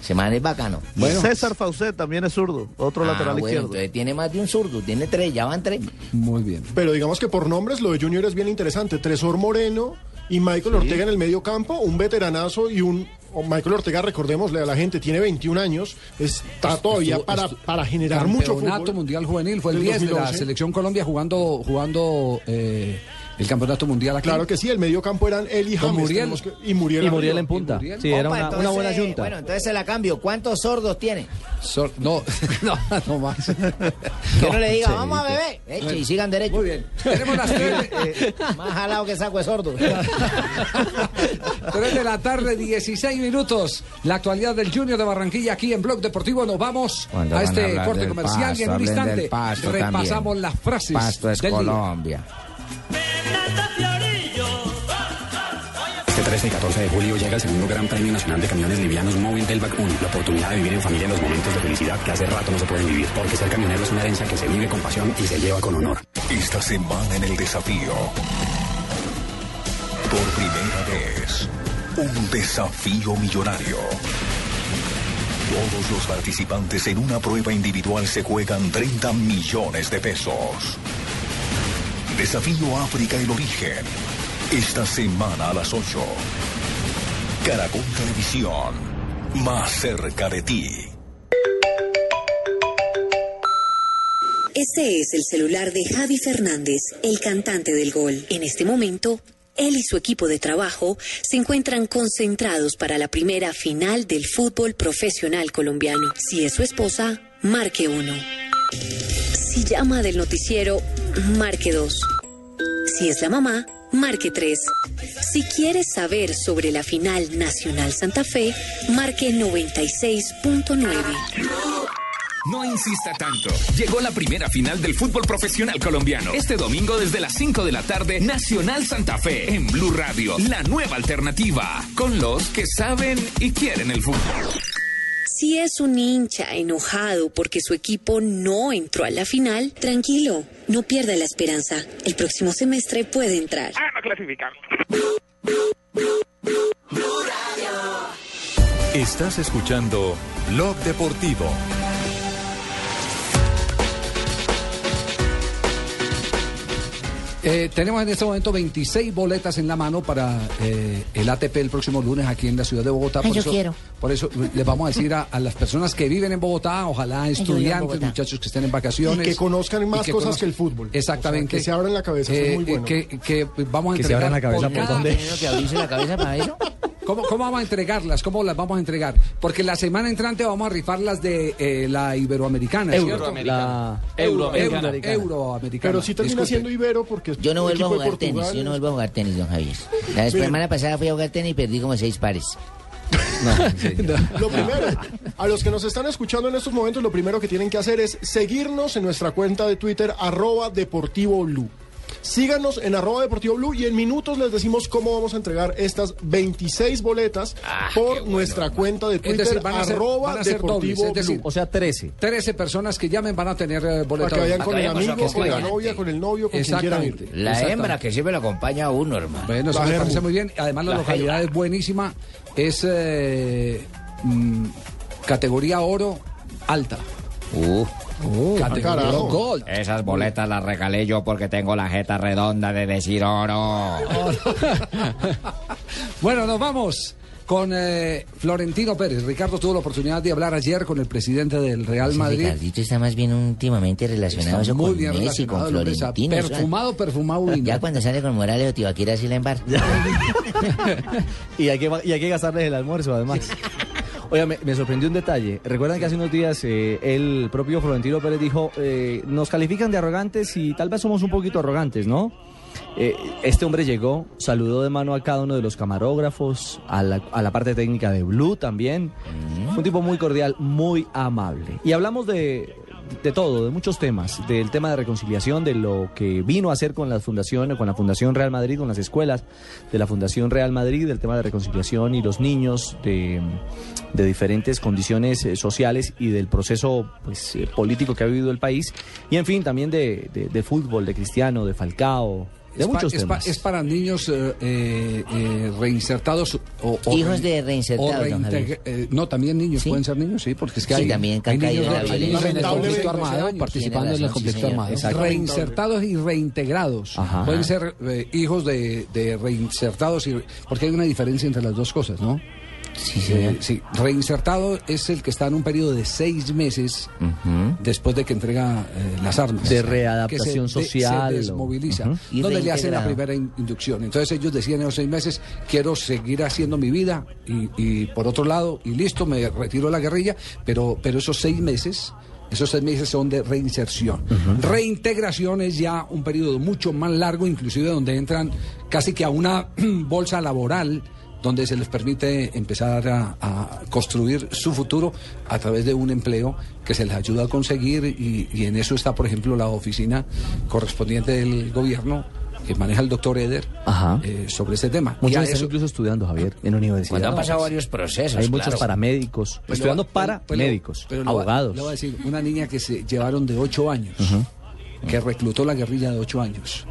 Ese man es bacano. César Faucet también es zurdo, otro Ah, lateral bueno, izquierdo. entonces tiene más de un zurdo, tiene tres, ya van tres. Muy bien. Pero digamos que por nombres lo de Junior es bien interesante. Tresor Moreno y Michael Ortega en el medio campo, un veteranazo y un... Michael Ortega, recordémosle a la gente, tiene 21 años, está todavía Estuvo- para, estu- para generar mucho fútbol. Mundial Juvenil, fue el Del 10 de la 2011. Selección Colombia jugando, jugando eh, el Campeonato Mundial aquí. Claro que sí, el medio campo eran él y James. Muriel. que- y Muriel. Y Muriel en punta. Muriel. Sí, era una, una buena junta. Bueno, entonces se la cambio. ¿Cuántos sordos tiene? Sor- no, no, no más. Que no le diga, vamos a beber. Eche y sigan derecho. Muy bien. Tenemos las tres, Eh, Más jalado que saco de sordo. 3 de la tarde, 16 minutos. La actualidad del Junior de Barranquilla aquí en Blog Deportivo. Nos vamos Cuando a este corte comercial y en un instante pasto repasamos también. las frases. Pasto es del día. Este 13 y 14 de julio llega el segundo Gran Premio Nacional de Camiones Livianos Moving Delvac 1. La oportunidad de vivir en familia los momentos de felicidad que hace rato no se pueden vivir. Porque ser camionero es una herencia que se vive con pasión y se lleva con honor. Esta semana en el desafío. Por primera vez, un desafío millonario. Todos los participantes en una prueba individual se juegan 30 millones de pesos. Desafío África el origen. Esta semana a las 8. Caracol Televisión. Más cerca de ti. Ese es el celular de Javi Fernández, el cantante del gol. En este momento, él y su equipo de trabajo se encuentran concentrados para la primera final del fútbol profesional colombiano. Si es su esposa, marque uno. Si llama del noticiero, marque dos. Si es la mamá, marque 3. Si quieres saber sobre la final Nacional Santa Fe, marque 96.9. No insista tanto. Llegó la primera final del fútbol profesional colombiano. Este domingo desde las 5 de la tarde, Nacional Santa Fe en Blue Radio, la nueva alternativa, con los que saben y quieren el fútbol. Si es un hincha enojado porque su equipo no entró a la final, tranquilo, no pierda la esperanza. El próximo semestre puede entrar. Ah, no clasificamos. Estás escuchando Blog Deportivo. Eh, tenemos en este momento 26 boletas en la mano para eh, el ATP el próximo lunes aquí en la ciudad de Bogotá. Ay, yo eso, quiero. por eso eh, les vamos a decir a, a las personas que viven en Bogotá, ojalá yo estudiantes, Bogotá. muchachos que estén en vacaciones. Y que conozcan más cosas conozcan- que el fútbol. Exactamente. O sea, que se abran la cabeza, eso es muy bueno. Que, que vamos a Que se entregar abran la cabeza, ¿por cada- dónde? ¿Tiene que abrirse la cabeza para eso? ¿Cómo, ¿Cómo vamos a entregarlas? ¿Cómo las vamos a entregar? Porque la semana entrante vamos a rifar las de eh, la Iberoamericana, Euro, ¿cierto? la Euroamericana. Euro- Euroamericana. Pero sí termina Disculpe. siendo Ibero porque Yo no el vuelvo a jugar tenis, yo no vuelvo a jugar tenis, don Javier. La semana pasada fui a jugar tenis y perdí como seis pares. Lo primero, a los que nos están escuchando en estos momentos, lo primero que tienen que hacer es seguirnos en nuestra cuenta de Twitter, arroba Deportivo Blue. Síganos en arroba Deportivo Blue y en minutos les decimos cómo vamos a entregar estas 26 boletas por nuestra cuenta de Es Twitter, decir, van a ser, arroba van a ser dobles, Deportivo es decir, Blue. O sea, 13. 13 personas que llamen van a tener eh, boletos. Para que vayan Ah, con el amigo, con la novia, con el novio, con quien quieran ir. La hembra que siempre lo acompaña a uno, hermano. Bueno, eso La me Hermu. parece muy bien. Además, la, La localidad es buenísima. Es eh, mm, categoría oro alta. Uh, categoría carajo. gold. esas boletas las regalé yo porque tengo la jeta redonda de decir oro. bueno, nos vamos con eh, Florentino Pérez. Ricardo tuvo la oportunidad de hablar ayer con el presidente del Real Ese Madrid. Ricardito está más bien últimamente relacionado eso con bien Messi, con Florentino. ¿sabes? Perfumado, perfumado vino. Ya cuando sale con Morales o Tibaquira así la embar. y, hay que, y hay que gastarles el almuerzo, además. Oiga, me, sorprendió un detalle. Recuerdan que hace unos días eh, el propio Florentino Pérez dijo, eh, nos califican de arrogantes y tal vez somos un poquito arrogantes, ¿no? Eh, este hombre llegó, saludó de mano a cada uno de los camarógrafos, a la parte técnica de Blue también. Un tipo muy cordial, muy amable. Y hablamos de, de todo, de muchos temas, del tema de reconciliación, de lo que vino a hacer con la Fundación, con la Fundación Real Madrid, con las escuelas de la Fundación Real Madrid, del tema de reconciliación y los niños de, de diferentes condiciones eh, sociales y del proceso pues, eh, político que ha vivido el país. Y en fin, también de, de- de fútbol, de Cristiano, de Falcao, de es, pa- es pa- temas. es para niños eh, eh, eh, reinsertados o, o Hijos de reinsertados, o eh, no, también niños pueden ser niños, sí, porque es que Sí, hay, también que han hay caído niños, en la hay violencia. niños En el conflicto de 12 armado, participando en el conflicto sí, armado. Exacto. Reinsertados y reintegrados. Ajá. Pueden ser eh, hijos de, de reinsertados, y, porque hay una diferencia entre las dos cosas, ¿no? Sí, Eh, sí, reinsertado es el que está en un periodo de seis meses después de que entrega eh, las armas. De Que readaptación se, de- social se desmoviliza. Y donde le hacen la primera in- inducción. Entonces ellos decían en los seis meses, quiero seguir haciendo mi vida y, y por otro lado, y listo, me retiro de la guerrilla, pero, pero esos seis meses... Esos seis meses son de reinserción. Reintegración es ya un periodo mucho más largo, inclusive donde entran casi que a una bolsa laboral donde se les permite empezar a, a construir su futuro a través de un empleo que se les ayuda a conseguir y, y en eso está, por ejemplo, la oficina correspondiente del gobierno que maneja el doctor Eder eh, sobre ese tema. Muchos están eso- incluso estudiando, Javier, en universidad. Cuando han pasado varios procesos, Hay muchos claro. paramédicos, Pues estudiando para médicos, pero abogados. Le voy a decir, una niña que se llevaron de ocho años, que reclutó la guerrilla de ocho años,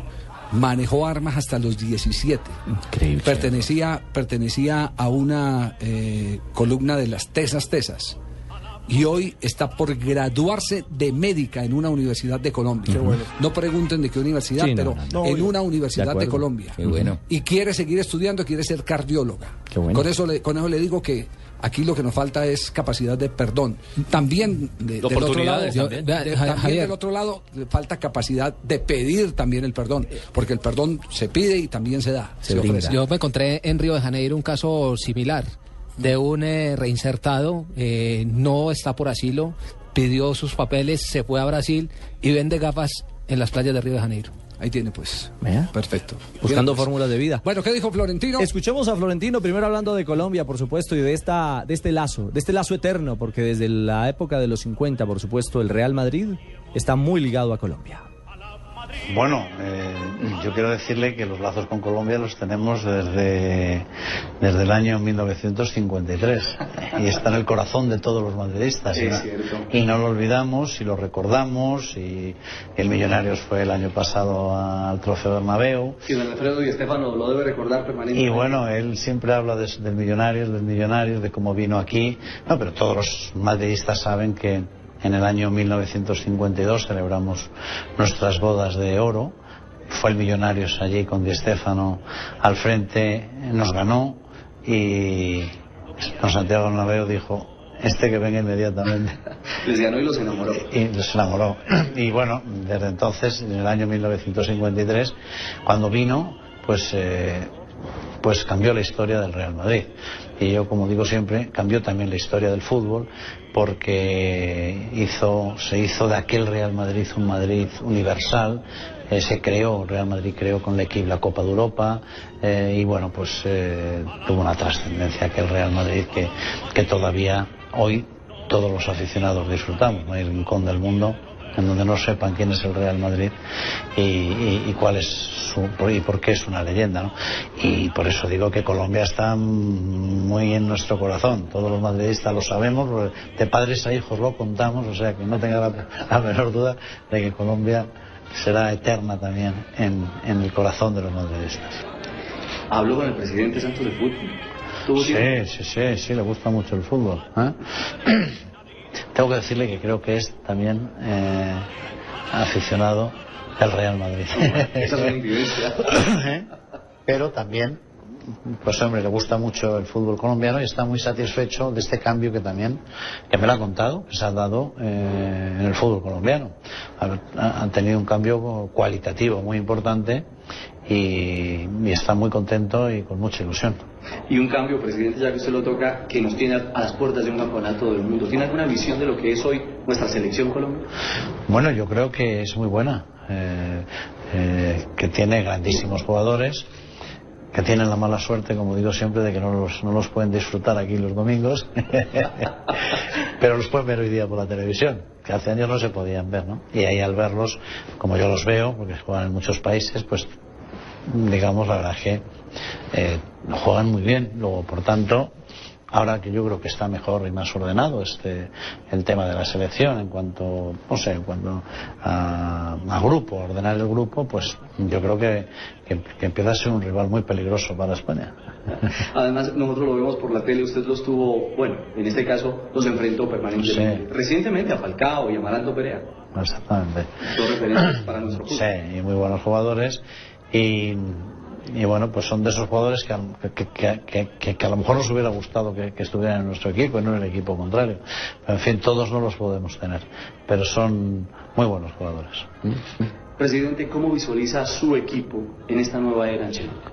manejó armas hasta los 17. Increíble. Pertenecía, pertenecía a una eh, columna de las Tesas Tesas. Y hoy está por graduarse de médica en una universidad de Colombia. No pregunten de qué universidad, Sí, pero no, no. en una de universidad de, acuerdo. Colombia. Qué bueno. Y quiere seguir estudiando, quiere ser cardióloga. Qué bueno. Con eso le, con eso le digo que aquí lo que nos falta es capacidad de perdón. También de- De del otro lado, también. Yo- de- del otro lado le falta capacidad de pedir también el perdón, porque el perdón se pide y también se da. Se, ofrece. Yo me encontré en Río de Janeiro un caso similar de un eh, reinsertado, eh, no está por asilo, pidió sus papeles, se fue a Brasil y vende gafas en las playas de Río de Janeiro. Ahí tiene pues. Perfecto. Buscando pues. fórmulas de vida. Bueno, ¿qué dijo Florentino? Escuchemos a Florentino primero hablando de Colombia, por supuesto, y de esta de este lazo, de este lazo eterno, porque desde la época de los 50, por supuesto, el Real Madrid está muy ligado a Colombia. Bueno, eh, yo quiero decirle que los lazos con Colombia los tenemos desde, desde el año 1953 y está en el corazón de todos los madridistas y, no, cierto. y no lo olvidamos y lo recordamos y el Millonarios fue el año pasado al Trofeo Bernabéu Y don Alfredo y Estefano lo debe recordar permanentemente. y bueno, él siempre habla de- del Millonarios, del Millonarios, de cómo vino aquí. No, pero todos los madridistas saben que en el año 1952 celebramos nuestras bodas de oro. Fue el Millonarios allí con Di Stéfano al frente, nos ganó y don Santiago Bernabéu dijo, este que venga inmediatamente. Les ganó y los enamoró. Y los enamoró. Y bueno, desde entonces, en el año 1953, cuando vino, pues, eh, pues cambió la historia del Real Madrid. Y yo, como digo siempre, cambió también la historia del fútbol porque hizo, se hizo de aquel Real Madrid un Madrid universal. eh, se creó, Real Madrid creó con la equipo la Copa de Europa eh, y bueno, pues eh, tuvo una trascendencia aquel Real Madrid que, que todavía hoy todos los aficionados disfrutamos. No hay rincón del mundo en donde no sepan quién es el Real Madrid y, y- y cuál es su y por qué es una leyenda. ¿no? Y por eso digo que Colombia está muy en nuestro corazón. Todos los madridistas lo sabemos, de padres a hijos lo contamos, o sea que no tenga la, la menor duda de que Colombia será eterna también en, en el corazón de los madridistas. Habló con el presidente Santos de fútbol. ¿Tuvo Sí, sí, sí, sí, le gusta mucho el fútbol. ¿eh? Tengo que decirle que creo que es también eh, aficionado del Real Madrid. Esa es una infidencia. ¿Eh? Pero también, pues hombre, le gusta mucho el fútbol colombiano y está muy satisfecho de este cambio que también, que me lo ha contado, que se ha dado eh, en el fútbol colombiano. Ha- Han tenido un cambio cualitativo muy importante y, y está muy contento y con mucha ilusión. Y un cambio, presidente, ya que usted lo toca, que nos tiene a las puertas de un campeonato del mundo. ¿Tiene alguna visión de lo que es hoy nuestra selección Colombia? Bueno, yo creo que es muy buena, eh, eh, que tiene grandísimos jugadores, que tienen la mala suerte, como digo siempre, de que no los, no los pueden disfrutar aquí los domingos, pero los pueden ver hoy día por la televisión, que hace años no se podían ver, ¿no? Y ahí al verlos, como yo los veo, porque juegan en muchos países, pues digamos, la verdad es que eh, juegan muy bien, luego por tanto ahora que yo creo que está mejor y más ordenado este el tema de la selección en cuanto no sé en cuanto a, a grupo a ordenar el grupo pues yo creo que, que, que empieza a ser un rival muy peligroso para España Además, nosotros lo vemos por la tele, usted los tuvo, bueno, en este caso los enfrentó permanentemente. Recientemente a Falcao y a Marando Perea. exactamente Dos referentes para nuestro fútbol. Sí, y muy buenos jugadores. Y, y bueno, pues son de esos jugadores que, que, que- que- a lo mejor nos hubiera gustado que, que estuvieran en nuestro equipo y no en el equipo contrario. Pero, en fin, todos no los podemos tener. Pero son muy buenos jugadores. Presidente, ¿cómo visualiza su equipo en esta nueva era Ancelotti?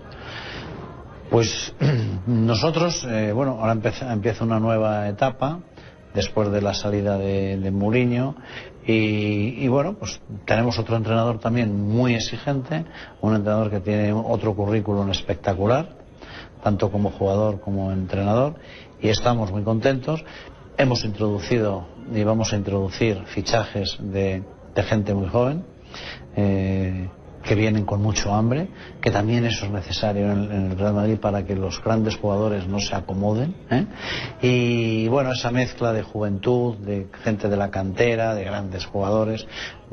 Pues nosotros, eh, bueno, ahora empieza, empieza una nueva etapa después de la salida de, de Mourinho y, y bueno, pues tenemos otro entrenador también muy exigente, un entrenador que tiene otro currículum espectacular, tanto como jugador como entrenador y estamos muy contentos. Hemos introducido y vamos a introducir fichajes de, gente muy joven. eh, que vienen con mucho hambre, que también eso es necesario en, el Real Madrid para que los grandes jugadores no se acomoden. ¿eh? Y bueno, esa mezcla de juventud, de gente de la cantera, de grandes jugadores,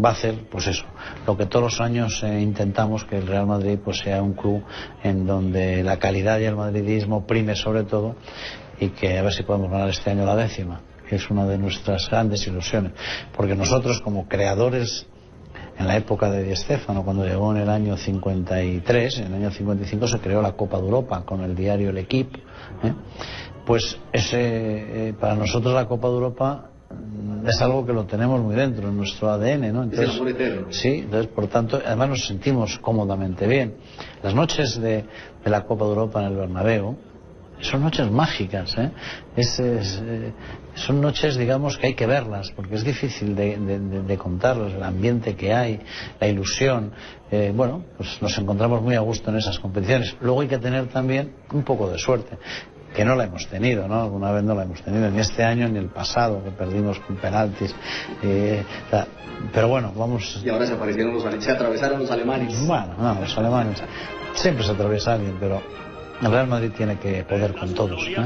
va a hacer, pues eso, lo que todos los años eh, intentamos que el Real Madrid pues sea un club en donde la calidad y el madridismo prime sobre todo y que a ver si podemos ganar este año la décima, que es una de nuestras grandes ilusiones, porque nosotros como creadores en la época de Di Stéfano, cuando llegó en el año 53, en el año 55 se creó la Copa de Europa con el diario El Equipe. ¿eh? Pues ese, eh, para nosotros la Copa de Europa mm, es algo que lo tenemos muy dentro, en nuestro ADN, ¿no? Es el amor eterno. Sí, entonces por tanto, además nos sentimos cómodamente bien. Las noches de, de la Copa de Europa en el Bernabéu son noches mágicas, ¿eh? Es- es, eh, son noches, digamos, que hay que verlas, porque es difícil de, de- de- de contarlas, el ambiente que hay, la ilusión. eh, bueno, pues nos encontramos muy a gusto en esas competiciones. Luego hay que tener también un poco de suerte que no la hemos tenido, ¿no? Alguna vez no la hemos tenido, ni este año ni el pasado, que perdimos con penaltis. eh, o sea, pero bueno, vamos. Y ahora se aparecieron los alemanes, se atravesaron los alemanes. Bueno, no, los alemanes. Siempre se atraviesa alguien, pero el Real Madrid tiene que poder con todos. ¿eh?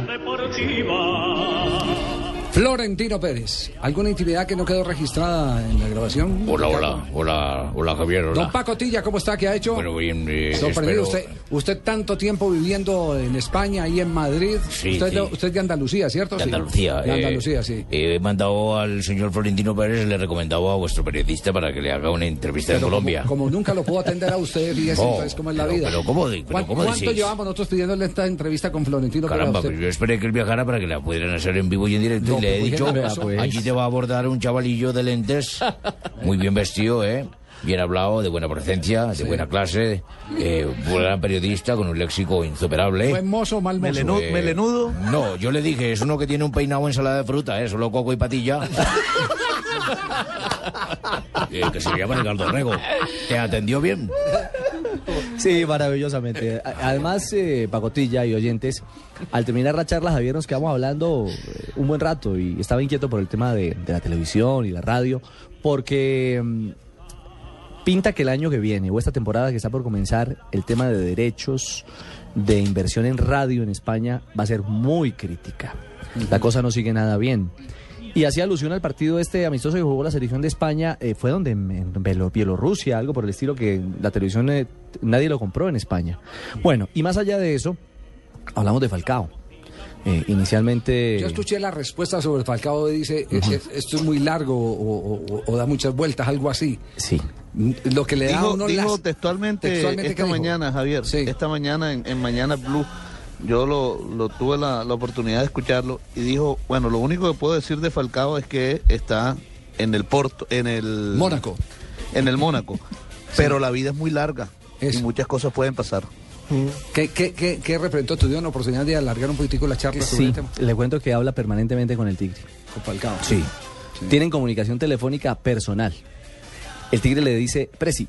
Florentino Pérez, ¿alguna intimidad que no quedó registrada en la grabación? Hola, hola, hola, hola Javier, hola. Don Paco Tilla, ¿cómo está? ¿Qué ha hecho? Bueno, bien, eh, Sorprendido espero- usted, usted tanto tiempo viviendo en España y en Madrid. Sí, usted, sí. De, usted es de Andalucía, ¿cierto? De Sí. Andalucía. De eh, Andalucía, sí. He mandado al señor Florentino Pérez, le he recomendado a vuestro periodista para que le haga una entrevista en Pero Colombia. Como, como nunca lo puedo atender a usted, fíjese, Oh, entonces, ¿cómo es la pero- vida? pero ¿cómo pero ¿Cuán- cómo ¿Cuánto decís? llevamos nosotros pidiéndole esta entrevista con Florentino Pérez? Caramba, usted? pues yo esperé que él viajara para que la pudieran hacer en vivo y en directo No, y le he pues, dicho. Vea, pues. allí te va a abordar un chavalillo de lentes, muy bien vestido, ¿eh? Bien hablado, de buena presencia, de buena clase, eh, un gran periodista con un léxico insuperable. ¿Buen mozo mal mozo? Eh, No, yo le dije, es uno que tiene un peinado ensalada de fruta, ¿eh? Solo coco y patilla. Eh, que se llama Ricardo Rego. ¿Te atendió bien? Sí, maravillosamente. Además, eh, Pacotilla y oyentes, al terminar la charla, Javier, nos quedamos hablando eh, un buen rato y estaba inquieto por el tema de, de la televisión y la radio, porque mm, pinta que el año que viene o esta temporada que está por comenzar, el tema de derechos de inversión en radio en España va a ser muy crítica. La cosa no sigue nada bien. Y hacía alusión al partido este amistoso que jugó la selección de España, eh, fue donde en, Bielorrusia, algo por el estilo que la televisión eh, nadie lo compró en España. Bueno, y más allá de eso, hablamos de Falcao. Eh, inicialmente... Yo escuché la respuesta sobre Falcao y dice, esto es muy largo o, o- o da muchas vueltas, algo así. Sí. Lo que le da dijo, uno dijo las- textualmente, textualmente, esta mañana, Javier, esta mañana en, en Mañana Blue, yo lo, lo tuve la, la oportunidad de escucharlo y dijo, bueno, lo único que puedo decir de Falcao es que está en el Porto, en el Mónaco. En el Mónaco. Pero la vida es muy larga y muchas cosas pueden pasar. ¿Qué, qué, qué, qué representó? ¿Tuvieron la oportunidad de alargar un poquitico la charla sobre Sí, el tema? le cuento que habla permanentemente con el Tigre. Con Falcao. Sí. Tienen comunicación telefónica personal. El Tigre le dice, Presi.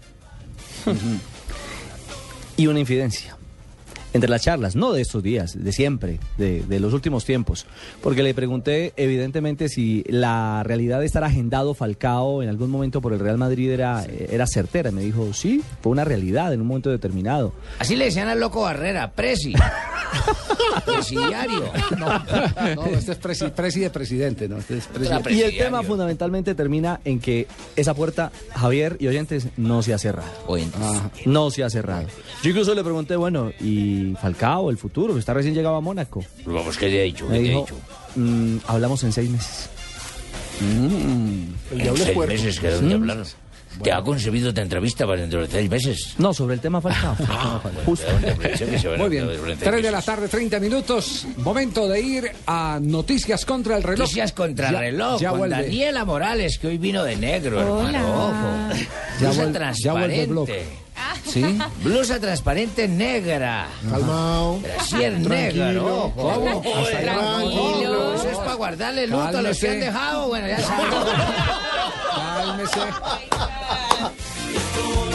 y una infidencia. Entre las charlas, no de estos días, de siempre, de, de los últimos tiempos, porque le pregunté evidentemente si la realidad de estar agendado Falcao en algún momento por el Real Madrid era, era certera. Me dijo, sí, fue una realidad en un momento determinado. Así le decían al loco Barrera, presi. Presidiario. No, no, este es presi, presi de presidente, ¿no? Este es presi- Y el tema fundamentalmente termina en que esa puerta, Javier y oyentes, no se ha cerrado. Ah, no se ha cerrado. Yo incluso le pregunté, bueno, ¿y Falcao, el futuro? Está recién llegado a Mónaco. Vamos, ¿qué le he dicho? Me ¿Qué le he dicho? "Mm, hablamos en seis meses. Mm. En seis meses que dónde hablar. ¿Te ha concebido otra entrevista para dentro de seis meses? No, sobre el tema Falcao. Justo. Muy bien, 3 de la tarde, 30 minutos. Momento de ir a Noticias contra el reloj. Noticias contra Ya- reloj Ya con vuelve. Daniela Morales, que hoy vino de negro, Hola. hermano. Ojo. Ya vuel- ya vuelve el transparente. ¿Sí? Blusa transparente negra. Calmado. Brasier negro. ¿Cómo? Tranquilo. Eso es para guardarle luto a los que han dejado. Bueno, ya saben. Cálmese.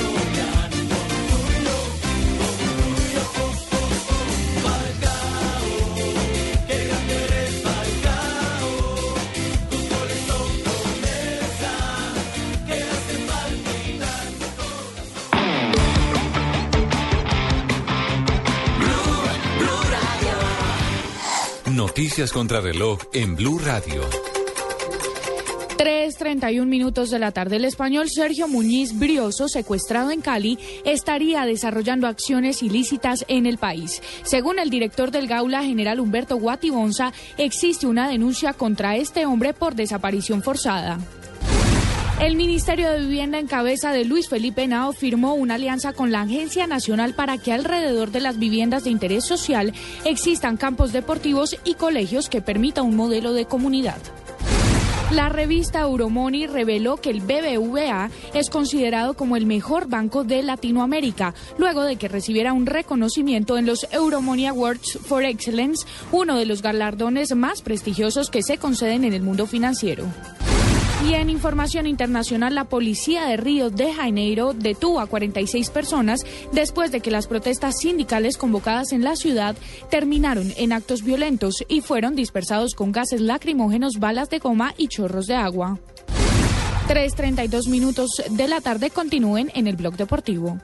Noticias contra reloj en Blue Radio. 3.31 minutos de la tarde. El español Sergio Muñiz Brioso, secuestrado en Cali, estaría desarrollando acciones ilícitas en el país. Según el director del Gaula, general Humberto Guatibonza, existe una denuncia contra este hombre por desaparición forzada. El Ministerio de Vivienda en cabeza de Luis Felipe Nao firmó una alianza con la Agencia Nacional para que alrededor de las viviendas de interés social existan campos deportivos y colegios que permita un modelo de comunidad. La revista Euromoni reveló que el BBVA es considerado como el mejor banco de Latinoamérica, luego de que recibiera un reconocimiento en los Euromoney Awards for Excellence, uno de los galardones más prestigiosos que se conceden en el mundo financiero. Y en información internacional, la policía de Río de Janeiro detuvo a 46 personas después de que las protestas sindicales convocadas en la ciudad terminaron en actos violentos y fueron dispersados con gases lacrimógenos, balas de goma y chorros de agua. 3.32 minutos de la tarde continúen en el blog deportivo.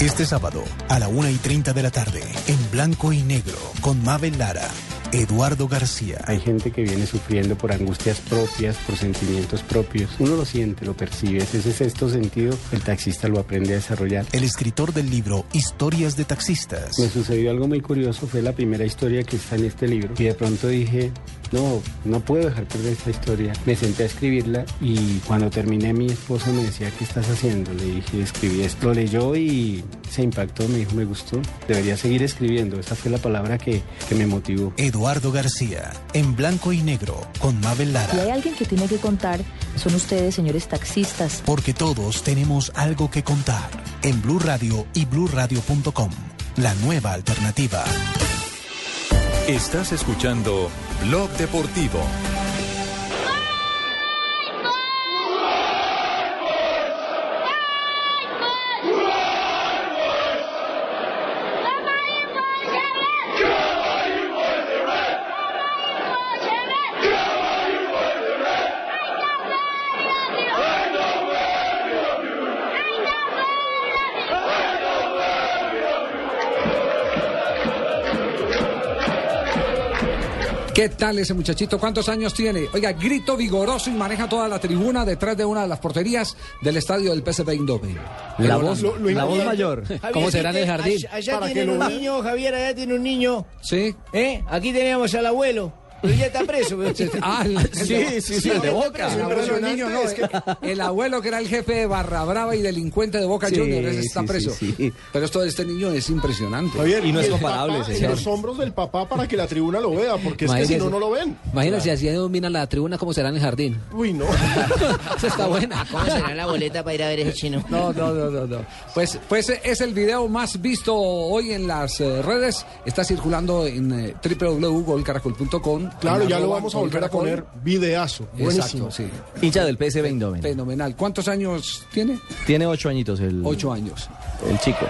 Este sábado, a la 1 y 30 de la tarde, en blanco y negro, con Mabel Lara, Eduardo García. Hay gente que viene sufriendo por angustias propias, por sentimientos propios. Uno lo siente, lo percibe. Ese sexto sentido, el taxista lo aprende a desarrollar. El escritor del libro Historias de Taxistas. Me sucedió algo muy curioso, fue la primera historia que está en este libro. Y de pronto dije, no, no puedo dejar perder esta historia. Me senté a escribirla y cuando terminé mi esposa me decía, ¿qué estás haciendo? Le dije, escribí esto. Lo leyó y se impactó, me dijo, me gustó. Debería seguir escribiendo. Esa fue la palabra que, que me motivó. Eduardo García, en blanco y negro, con Mabel Lara. Si hay alguien que tiene que contar, son ustedes, señores taxistas. Porque todos tenemos algo que contar. En Blue Radio y bluradio.com. La nueva alternativa. Estás escuchando Blog Deportivo. ¿Qué tal ese muchachito? ¿Cuántos años tiene? Oiga, grito vigoroso y maneja toda la tribuna detrás de una de las porterías del estadio del PSV Eindhoven. La voz, lo- lo la voz mayor. ¿Cómo será en el jardín? Allá, allá tienen un niño, Javier, allá tiene un niño. Sí. ¿Eh? Aquí teníamos al abuelo. Pero ya está preso. Ah, sí, de- sí, sí, el de Boca. El abuelo del niño, no, el abuelo que era el jefe de Barra Brava y delincuente de Boca Sí, Juniors, ese está sí, preso. sí, sí. Pero esto de este niño es impresionante. Javier, Y no es comparable, papá, señor. Los hombros del papá para que la tribuna lo vea, porque es que si Imagínese. no, no lo ven. Imagínate si así dominan la tribuna, ¿cómo será en el jardín? Uy, no. Esa está buena. ¿Cómo será la boleta para ir a ver ese chino? No, no, no, no, no. Pues, pues es el video más visto hoy en las eh, redes. Está circulando en eh, www.golcaracol.com. Claro, ya lo vamos a volver a poner videazo. Buenísimo. Exacto, sí. Hincha del PSV Eindhoven. Fenomenal. ¿Cuántos años tiene? Tiene ocho añitos el... Ocho años. El chico.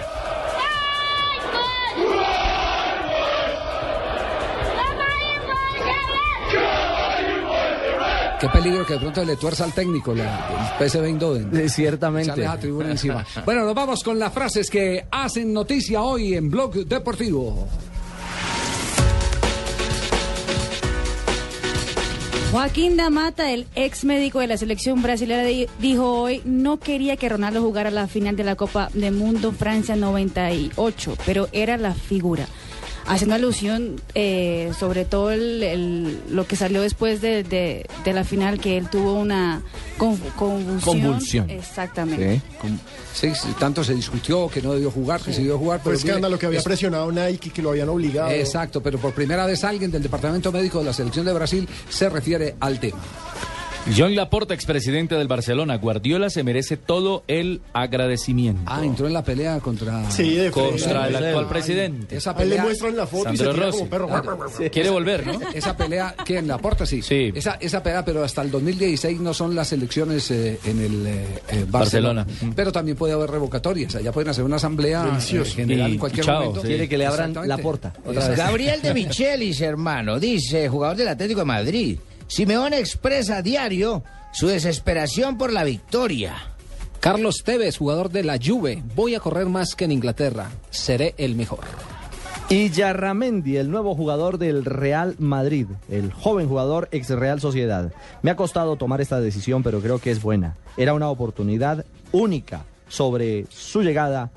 Qué peligro que de pronto le tuerza al técnico la, el PSV Eindhoven. Ciertamente. A tribuna encima. bueno, nos vamos con las frases que hacen noticia hoy en Blog Deportivo. Joaquín Damata, el ex médico de la selección brasileña, di- dijo hoy no quería que Ronaldo jugara la final de la Copa del Mundo Francia 98, pero era la figura. Haciendo alusión eh, sobre todo el- el- lo que salió después de, de- de la final, que él tuvo una con- convulsión. Convulsión. Exactamente. Con- Sí, sí, tanto se discutió que no debió jugar, que se debió jugar. Pero mire, escándalo que había es- presionado Nike y que lo habían obligado. Exacto, pero por primera vez alguien del Departamento Médico de la Selección de Brasil se refiere al tema. John Laporta, expresidente del Barcelona, Guardiola se merece todo el agradecimiento. Ah, entró en la pelea contra... Sí, de. Contra el actual presidente. Esa A él le pelea... muestran la foto y se Sandro tira Rossi. como perro. Sí. Quiere volver, ¿no? Esa pelea, que en la porta sí. Sí. Esa, esa pelea, pero hasta el 2016 no son las elecciones eh, en el eh, eh, Barcelona. Barcelona. Pero también puede haber revocatorias. Allá pueden hacer una asamblea eh, general Y- en cualquier y chao, momento. sí. Quiere que le abran la puerta. Otra vez. Gabriel de Michelis, hermano, dice, jugador del Atlético de Madrid. Simeone expresa a diario su desesperación por la victoria. Carlos Tevez, jugador de la Juve. Voy a correr más que en Inglaterra. Seré el mejor. Y Yarramendi, el nuevo jugador del Real Madrid, el joven jugador ex Real Sociedad. Me ha costado tomar esta decisión, pero creo que es buena. Era una oportunidad única sobre su llegada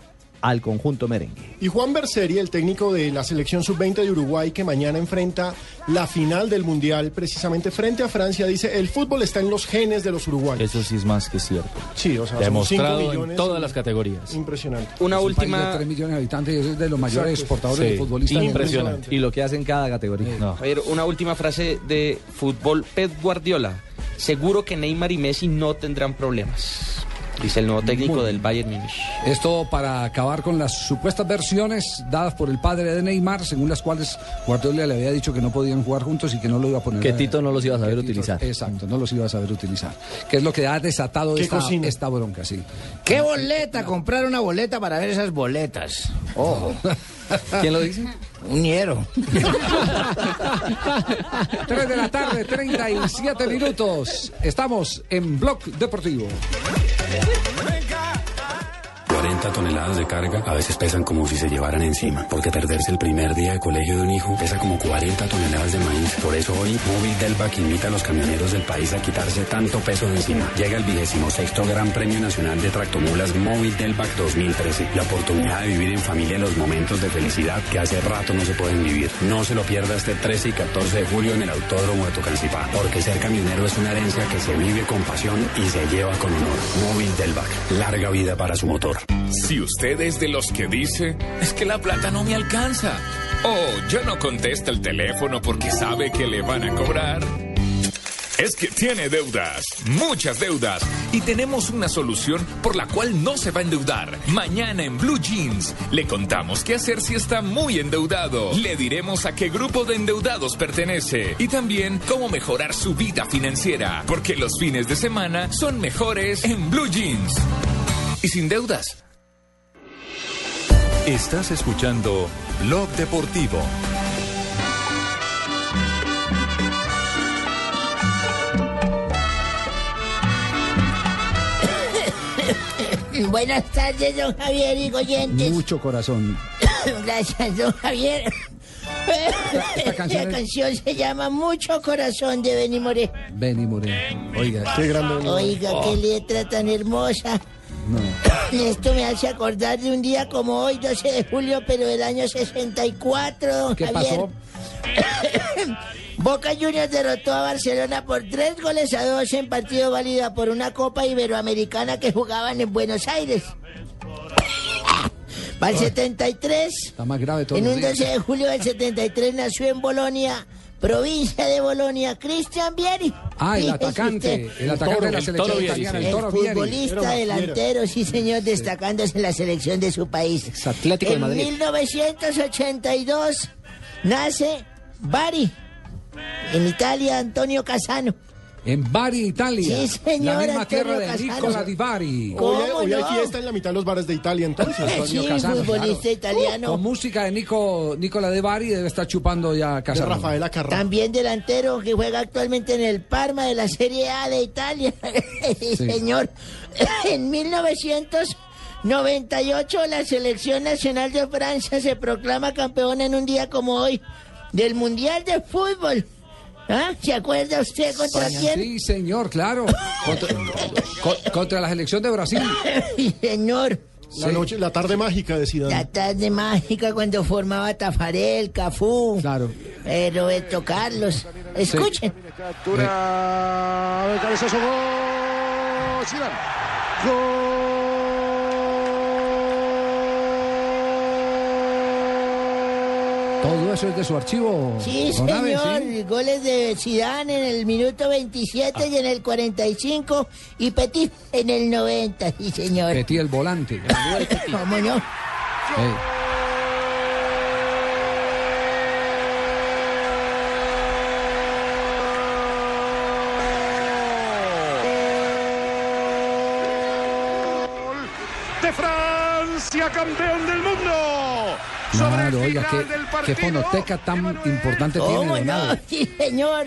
al conjunto merengue. Y Juan Berseri, el técnico de la selección sub-20 de Uruguay, que mañana enfrenta la final del Mundial, precisamente frente a Francia, dice, el fútbol está en los genes de los uruguayos. Eso sí es más que cierto. Sí, o sea, Demostrado en todas las categorías. Impresionante. Una Es un país de última, 3 millones de habitantes y es de los mayores Exacto. exportadores Sí. de futbolistas. Impresionante. Y lo que hace en cada categoría. No. Javier, una última frase de fútbol. Pep Guardiola. Seguro que Neymar y Messi no tendrán problemas. Dice el nuevo técnico del Bayern Múnich. Esto para acabar con las supuestas versiones dadas por el padre de Neymar, según las cuales Guardiola le había dicho que no podían jugar juntos y que no lo iba a poner. Que Tito no los iba a saber Tito- utilizar. Exacto, no los iba a saber utilizar. Que es lo que ha desatado ¿Qué esta, cocina? esta bronca, sí. ¿Qué boleta? Comprar una boleta para ver esas boletas. Ojo, ¿Quién lo dice? un ñero. 3 de la tarde, 37 minutos. Estamos en Blog Deportivo. 40 toneladas de carga a veces pesan como si se llevaran encima, porque perderse el primer día de colegio de un hijo pesa como 40 toneladas de maíz. Por eso hoy Móvil Delvac invita a los camioneros del país a quitarse tanto peso de encima. Llega el vigésimo sexto Gran Premio Nacional de Tractomulas Móvil Delvac 2013. La oportunidad de vivir en familia los momentos de felicidad que hace rato no se pueden vivir. No se lo pierda este 13 y 14 de julio en el Autódromo de Tocancipá, porque ser camionero es una herencia que se vive con pasión y se lleva con honor. Móvil Delvac, larga vida para su motor. Si usted es de los que dice, es que la plata no me alcanza. O ya no contesta el teléfono porque sabe que le van a cobrar. Es que tiene deudas, muchas deudas, y tenemos una solución por la cual no se va a endeudar. Mañana en Blue Jeans le contamos qué hacer si está muy endeudado. Le diremos a qué grupo de endeudados pertenece y también cómo mejorar su vida financiera, porque los fines de semana son mejores en Blue Jeans. Y sin deudas. Estás escuchando Blog Deportivo. Buenas tardes, don Javier y oyentes. Mucho corazón. Gracias, don Javier. Esta canción La es- canción se llama Mucho Corazón de Benny Moré. Benny Moreno. Oiga. Qué grande. Benny Moré. Oiga, qué letra tan hermosa. No. Esto me hace acordar de un día como hoy, 12 de julio, pero del año 64, don ¿Qué Javier. pasó? Boca Juniors derrotó a Barcelona por tres goles a dos en partido válido por una Copa Iberoamericana que jugaban en Buenos Aires. Para el 73, Está más grave todo. en un 12 de julio del 73 nació en Bolonia, provincia de Bolonia, Cristian Vieri. Ah, el atacante. El atacante de la el selección italiana, sí. el El Toro Vieri. futbolista delantero, sí señor, destacándose en la selección de su país. Es Atlético de en Madrid. 1982 nace Bari. En Italia, Antonio Casano. En Bari, Italia. Sí, señor, La misma Antonio tierra de Casano. Nicola Di Bari. Hoy, hay- ¿Cómo hoy no? fiesta en la mitad de los bares de Italia, entonces. Antonio Sí, Casano, futbolista claro. italiano. Con música de Nico, Nicola De Bari debe estar chupando ya De Casano. Rafaela Carrà. También delantero que juega actualmente en el Parma de la Serie A de Italia. Sí, Señor, en 1998 la selección nacional de Francia se proclama campeona en un día como hoy del Mundial de Fútbol. ¿Ah? ¿Se acuerda usted contra quién? Sí, señor, claro. Contra, co- contra la selección de Brasil. Sí, señor. La, noche, la tarde mágica de Zidane. La tarde mágica cuando formaba Tafarel, Cafú, claro. eh, Roberto Carlos. Escuchen. Captura del cabezazo gol. Zidane. Todo eso es de su archivo. Sí, señor. ¿sí? Goles de Zidane en el minuto 27 y en el 45 y Petit en el 90, sí, señor. Petit el volante. ¿Cómo no? De Francia, campeón mundo. Claro, oiga, qué, qué fonoteca tan importante tiene ¿Cómo don no? Sí, señor.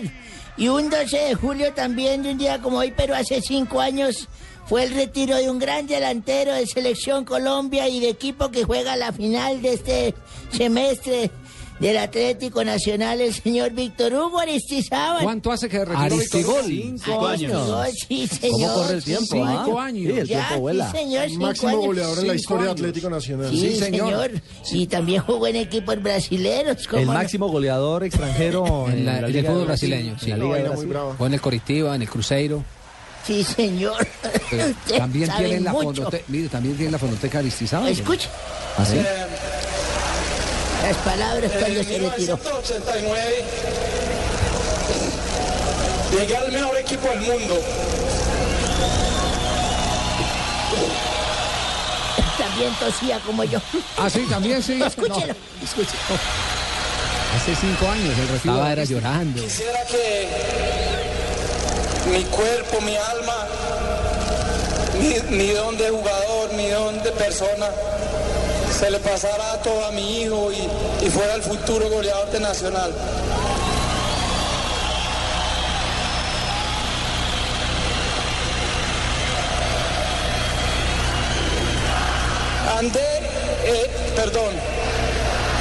Y un 12 de julio también, de un día como hoy, pero hace cinco años, fue el retiro de un gran delantero de Selección Colombia y de equipo que juega la final de este semestre del Atlético Nacional, el señor Víctor Hugo Aristizábal. ¿Cuánto hace que retiró Aristigol. Víctor? Cinco años. Sí, señor. ¿Cómo corre el tiempo? Sí, ah? Cinco años. Sí, el Ya, tiempo vuela. sí, señor, cinco Máximo años. goleador en la Cinco historia de. Atlético Nacional. Sí, señor. Y también jugó en equipos brasileños. ¿cómo El no? máximo goleador extranjero en, la, el Liga fútbol brasileño, en sí. la Liga de Brasil. O en el Coritiba, en el Cruzeiro. Sí, señor. También tiene la fonoteca. Mire, también tiene la fonoteca Aristizábal. Escuche ¿Ah, sí? Las palabras cuando se retiró. 1989 llegué al mejor equipo del mundo. También tosía como yo. Ah, sí, también sí. Escúchelo. Hace cinco años el de era llorando. Quisiera que mi cuerpo, mi alma, mi, mi don de jugador, mi don de persona, se le pasara a todo a mi hijo y, y fuera el futuro goleador de Nacional. Andé, eh, perdón,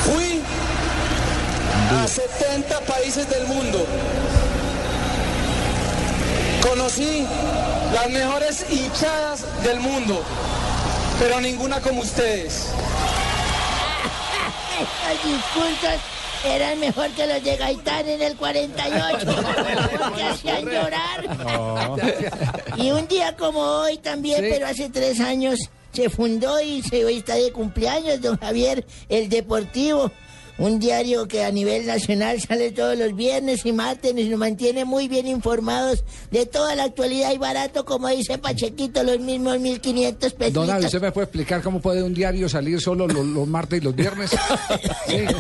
fui a 70 países del mundo. Conocí las mejores hinchadas del mundo, pero ninguna como ustedes. Los discursos eran mejor que los de Gaitán en el 48. porque hacían llorar. Y un día como hoy también, Sí. pero hace tres años, se fundó y se, hoy está de cumpleaños, don Javier, el Deportivo. Un diario que a nivel nacional sale todos los viernes y martes y nos mantiene muy bien informados de toda la actualidad y barato, como dice Pachequito, los mismos 1.500 pesos. Don Abe, ¿usted me puede explicar cómo puede un diario salir solo los, los martes y los viernes?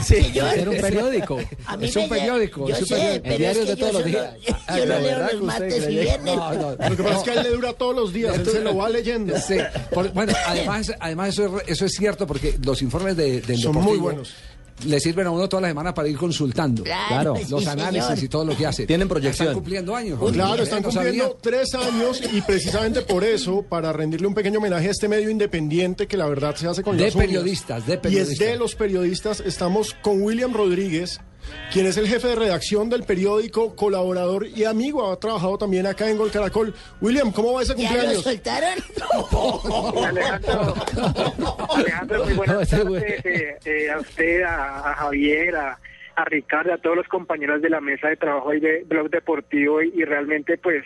Sí, yo- Era un periódico. A mí Es un periódico, Yo es un sé, periódico. pero El diario es que de todos yo los días. Yo lo Ah, leo ¿verdad los martes y viernes. No, no, Lo que pasa es que a él le dura todos los días, él se lo va leyendo. Sí, por- bueno, además, además eso, es, eso es cierto porque los informes de, del Son Deportivo muy buenos. Le sirven a uno toda la semana para ir consultando. Claro, sí, los análisis señor. y todo lo que hace. Tienen proyección. Están cumpliendo años. Claro, están cumpliendo sabía. tres años y precisamente por eso, para rendirle un pequeño homenaje a este medio independiente que la verdad se hace con De las uñas. periodistas, de Y es periodistas. de los periodistas. Estamos con William Rodríguez, quien es el jefe de redacción del periódico, colaborador y amigo. Ha trabajado también acá en Gol Caracol. William, ¿cómo va ese ¿Ya lo cumpleaños? soltaron? Alejandro, Alejandro, muy buenas tardes eh, eh, a usted, a, a Javier, a, a Ricardo, a todos los compañeros de la mesa de trabajo y de Blog Deportivo y, y realmente pues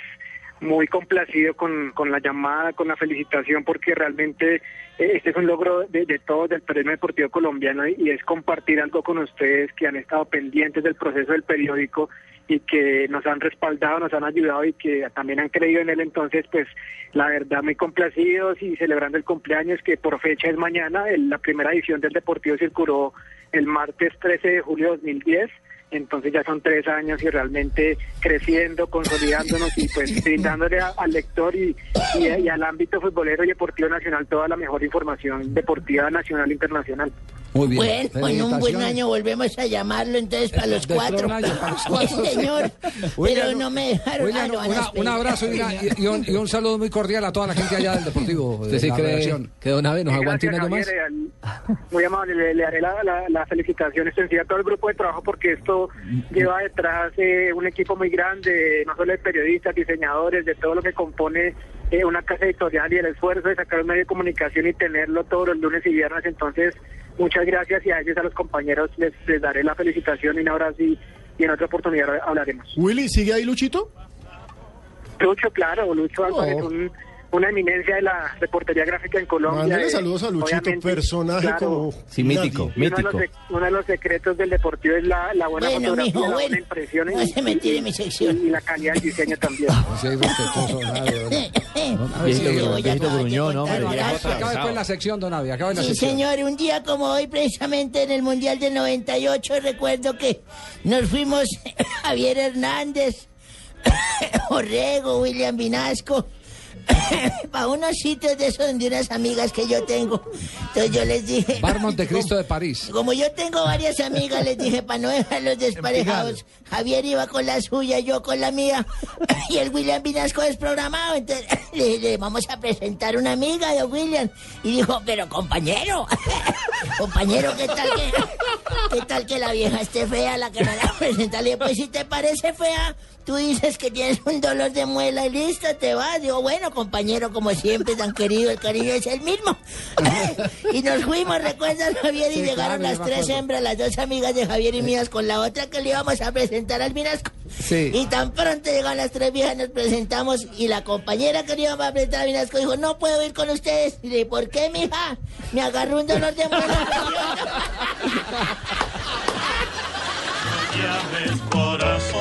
muy complacido con, con la llamada, con la felicitación porque realmente eh, este es un logro de, todos del periodismo deportivo colombiano y, y es compartir algo con ustedes que han estado pendientes del proceso del periódico y que nos han respaldado, nos han ayudado y que también han creído en él. Entonces, pues la verdad, muy complacidos y celebrando el cumpleaños que por fecha es mañana. El- la primera edición del Deportivo circuló el martes 13 de julio de 2010 entonces ya son tres años y realmente creciendo, consolidándonos y pues brindándole a- al lector y, y, y al ámbito futbolero y deportivo nacional toda la mejor información deportiva nacional e internacional. Muy bien. Bueno, en un buen Felicitaciones. año volvemos a llamarlo entonces para los cuatro. un año, para los cuatro, Sí, señor. William, Pero no me dejaron. William, ah, no una- un abrazo y, una- y- un, y un saludo muy cordial a toda la gente allá del Deportivo. ¿Usted de sí la cree redacción. que Don Abe nos aguante un año más? Al- Muy amable, le, le haré la, la- la felicitación extensiva a todo el grupo de trabajo porque esto lleva detrás eh, un equipo muy grande, no solo de periodistas, diseñadores, de todo lo que compone eh, una casa editorial y el esfuerzo de sacar un medio de comunicación y tenerlo todos los lunes y viernes. Entonces, muchas gracias y a ellos, a los compañeros, les, les daré la felicitación y un abrazo y, y en otra oportunidad hablaremos. Willy, ¿sigue ahí Luchito? Lucho, claro, Lucho Oh. un- una eminencia de la reportería gráfica en Colombia. Mándele eh, saludos a Luchito, personaje claro, como Sí, mítico, nadie. y uno de, los, mítico. uno de los secretos del deportivo es la, la buena Bueno, fotografía, mijo, la buena bueno. impresión No y, se me tire mi sección. y la calidad del diseño también. Sí, respetuoso. Acabe pues la sección, Don acabe la Sí, sección. señor, un día como hoy, precisamente en el Mundial del 98, recuerdo que nos fuimos Javier Hernández, Orrego, William Vinasco, para unos sitios de esos de unas amigas que yo tengo. Entonces yo les dije... Bar Montecristo de París. Como yo tengo varias amigas, les dije, para no dejarlos desparejados, Javier iba con la suya, yo con la mía, y el William Vinasco desprogramado. Entonces le dije, vamos a presentar una amiga de William. Y dijo, pero compañero, compañero, ¿qué tal que, qué tal que la vieja esté fea, la que me la presenta? Le dije, pues si te parece fea, tú dices que tienes un dolor de muela y listo, te vas. Digo, bueno, compañero, como siempre, tan querido, el cariño es el mismo. y nos fuimos, ¿recuerdas, Javier? Y Sí, llegaron claro, las tres hembras, las dos amigas de Javier y mías, con la otra que le íbamos a presentar al Vinasco. Sí. Y tan pronto llegaron las tres viejas, nos presentamos y la compañera que le íbamos a presentar al Vinasco dijo, no puedo ir con ustedes. Y le dije, ¿por qué, mija? Me agarró un dolor de muela. llames corazón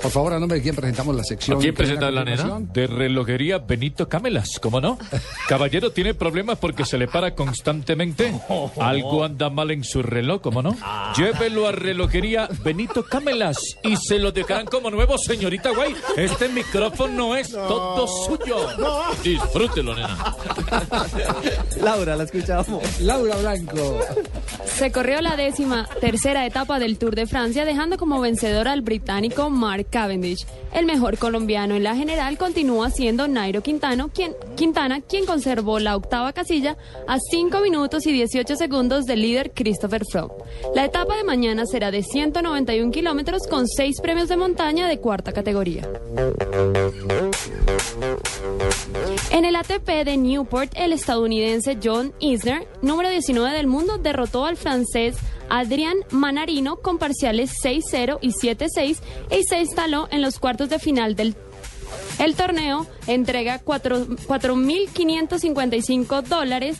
Por favor, a nombre de quién presentamos la sección. ¿A quién presenta a la nena? De relojería Benito Camelas, ¿cómo no? Caballero tiene problemas porque se le para constantemente. Algo anda mal en su reloj, ¿cómo no? Llévelo a relojería Benito Camelas y se lo dejarán como nuevo, señorita Guay. Este micrófono es todo suyo. Disfrútelo, nena. Laura, la escuchamos. Laura Blanco. Se corrió la décima tercera etapa del Tour de Francia, dejando como vencedor al británico Mark Cavendish. El mejor colombiano en la general continúa siendo Nairo quien, Quintana, quien conservó la octava casilla a 5 minutos y 18 segundos del líder Christopher Froome. La etapa de mañana será de 191 kilómetros con 6 premios de montaña de cuarta categoría. En el ATP de Newport, el estadounidense John Isner, número 19 del mundo, derrotó al francés Adrián Manarino con parciales 6-0 y 7-6 y se en los cuartos de final del el torneo entrega cuatro- 4.555 dólares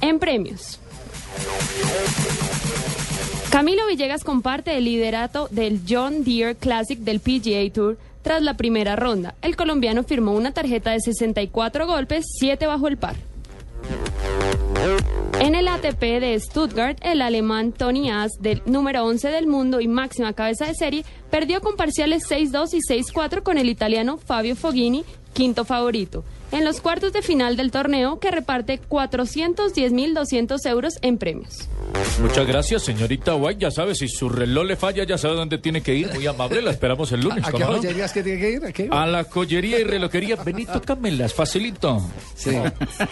en premios. Camilo Villegas comparte el liderato del John Deere Classic del PGA Tour tras la primera ronda. El colombiano firmó una tarjeta de 64 golpes, 7 bajo el par. En el ATP de Stuttgart, el alemán Tony Aas, del número 11 del mundo y máxima cabeza de serie, perdió con parciales 6-2 y 6-4 con el italiano Fabio Foghini, quinto favorito. En los cuartos de final del torneo que reparte 410.200 euros en premios. Muchas gracias, señorita White. Ya sabe, si su reloj le falla, ya sabe dónde tiene que ir. Muy amable, la esperamos el lunes. ¿A qué ¿cómo no? joyerías que tiene que ir? ¿A qué? A la collería y relojería Benito Camelas, facilito. Sí.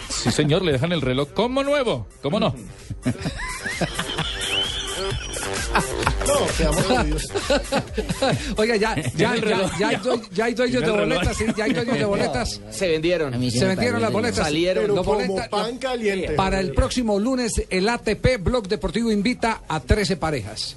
Sí, señor, le dejan el reloj como nuevo. ¿Cómo no? No, quedamos jodidos. Oiga, ya, ya, ya, ya ya hay dueños de boletas, sí, ya hay dueños de boletas. Se vendieron. Se vendieron las boletas. Salieron. Pero Los como boletas- pan caliente. Para el próximo lunes, el ATP Blog Deportivo invita a 13 parejas.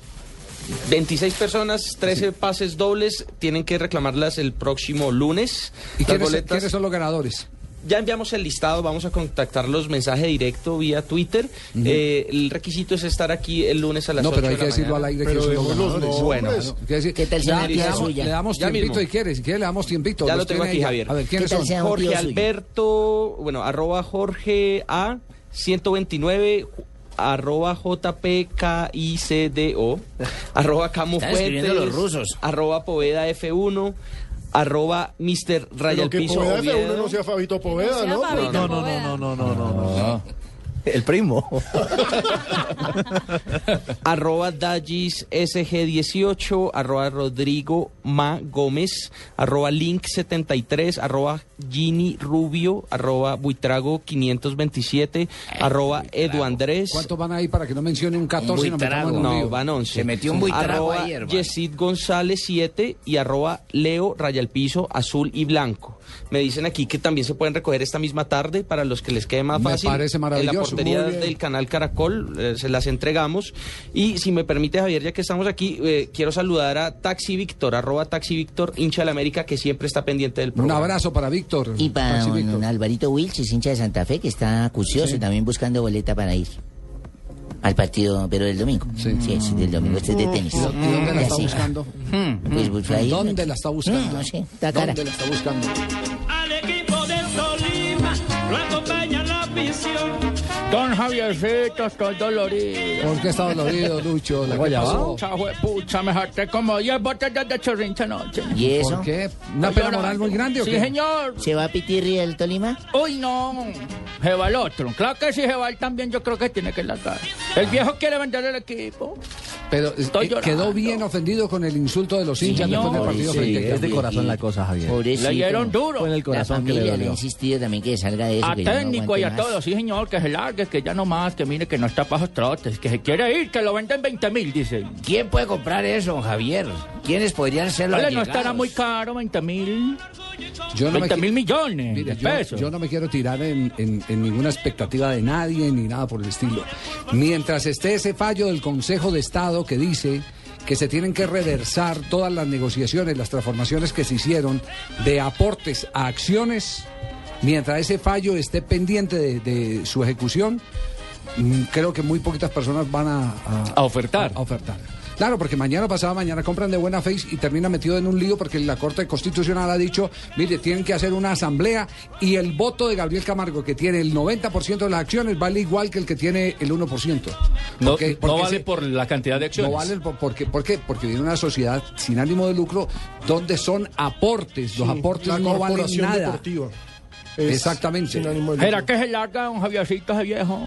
26 personas, 13 pases dobles, tienen que reclamarlas el próximo lunes. ¿Y quiénes, boletas- quiénes son los ganadores? Ya enviamos el listado, vamos a contactarlos mensaje directo vía Twitter. Eh, el requisito es estar aquí el lunes a las No, 8 pero hay de que decirlo al aire Pero que son los ganadores. Bueno, nombres. Quiere decir, ¿Qué tal si ya, no le, damos, suya? le damos tiempito y quiere, si quiere le damos tiempito. Ya Los lo tengo aquí. Javier. A ver, ¿quiénes ¿Qué son? Jorge? Alberto, bueno, arroba Jorge A 129, arroba JPKICDO, arroba Camo Están escribiendo Fuentes, los rusos. arroba Poveda F1, arroba Mr. Raya Pero que Piso Poveda F1 Oviedo. no sea Fabito Poveda, sea ¿no? Fabito No, no, no, Poveda. no, no, no, no, no. El primo. arroba Dallis SG18, arroba Rodrigo Ma Gómez, arroba Link73, arroba Gini Rubio, arroba Buitrago 527, arroba Edu Andrés. ¿Cuántos van ahí para que no mencione un 14 y no buitrago. un No, van 11. Se metió un buitrago arroba hermano. Yesid González 7 y arroba Leo Raya el Piso azul y blanco. Me dicen aquí que también se pueden recoger esta misma tarde para los que les quede más Me fácil. parece En maravilloso. La del canal Caracol eh, se las entregamos. Y si me permite, Javier, ya que estamos aquí, eh, quiero saludar a Taxi Víctor, arroba Taxi Víctor, hincha de la América, que siempre está pendiente del Un programa. abrazo para Víctor. Y para Taxi don, Víctor. don Alvarito Wilches, hincha de Santa Fe, que está acucioso Sí. también buscando boleta para ir al partido, pero del domingo. Sí, sí, del domingo. Este es de tenis. ¿Y dónde la Ya está sé. buscando? Pues, pues, ahí, ¿Dónde la está buscando? Mm, no sé, está cara. ¿Dónde la está buscando? Al equipo del Tolima lo acompaña la afición. Don Javiercito, estoy dolorido. ¿Por qué está dolorido, Lucho? ¿La. Pucha, pucha, me harté como 10 botellas de chorrincha anoche. ¿Y eso? ¿Por qué? ¿Una pena moral muy grande o Sí, qué? señor. ¿Se va a Pitirri el Tolima? Uy, no. Se va el otro. Claro que si se va él también, yo creo que tiene que largar. El viejo quiere vender el equipo. Pero eh, quedó bien ofendido con el insulto de los hinchas después del partido Sí, frente a es de corazón la cosa, Javier. Le dieron duro. Fue en el La corazón que le familia le ha dolió. insistido también que salga de eso. A que ya no técnico y a aguante más. todos, sí señor, que se largue, que ya no más, que mire que no está para trotes, que se quiere ir, que lo venden 20 mil, dice. ¿Quién puede comprar eso, Javier? ¿Quiénes podrían ser los no allegados? estará muy caro, 20 mil. Yo no me 20 qui- mil millones Mire, de yo, pesos. yo no me quiero tirar en, en- en ninguna expectativa de nadie ni nada por el estilo. Mientras esté ese fallo del Consejo de Estado que dice que se tienen que reversar todas las negociaciones, las transformaciones que se hicieron de aportes a acciones, mientras ese fallo esté pendiente de, de su ejecución, mm, creo que muy poquitas personas van a, a- A ofertar. a- a ofertar. Claro, porque mañana pasado mañana compran de buena fe y termina metido en un lío porque la Corte Constitucional ha dicho, mire, tienen que hacer una asamblea y el voto de Gabriel Camargo, que tiene el 90% de las acciones, vale igual que el que tiene el 1%. No, Porque- no porque vale se- por la cantidad de acciones. no vale por, porque, ¿por qué? Porque viene una sociedad sin ánimo de lucro donde son aportes. Los aportes la no valen nada. deportiva. Exactamente. sin ánimo de ¿Será lucro. que se larga don Javiercito ese viejo?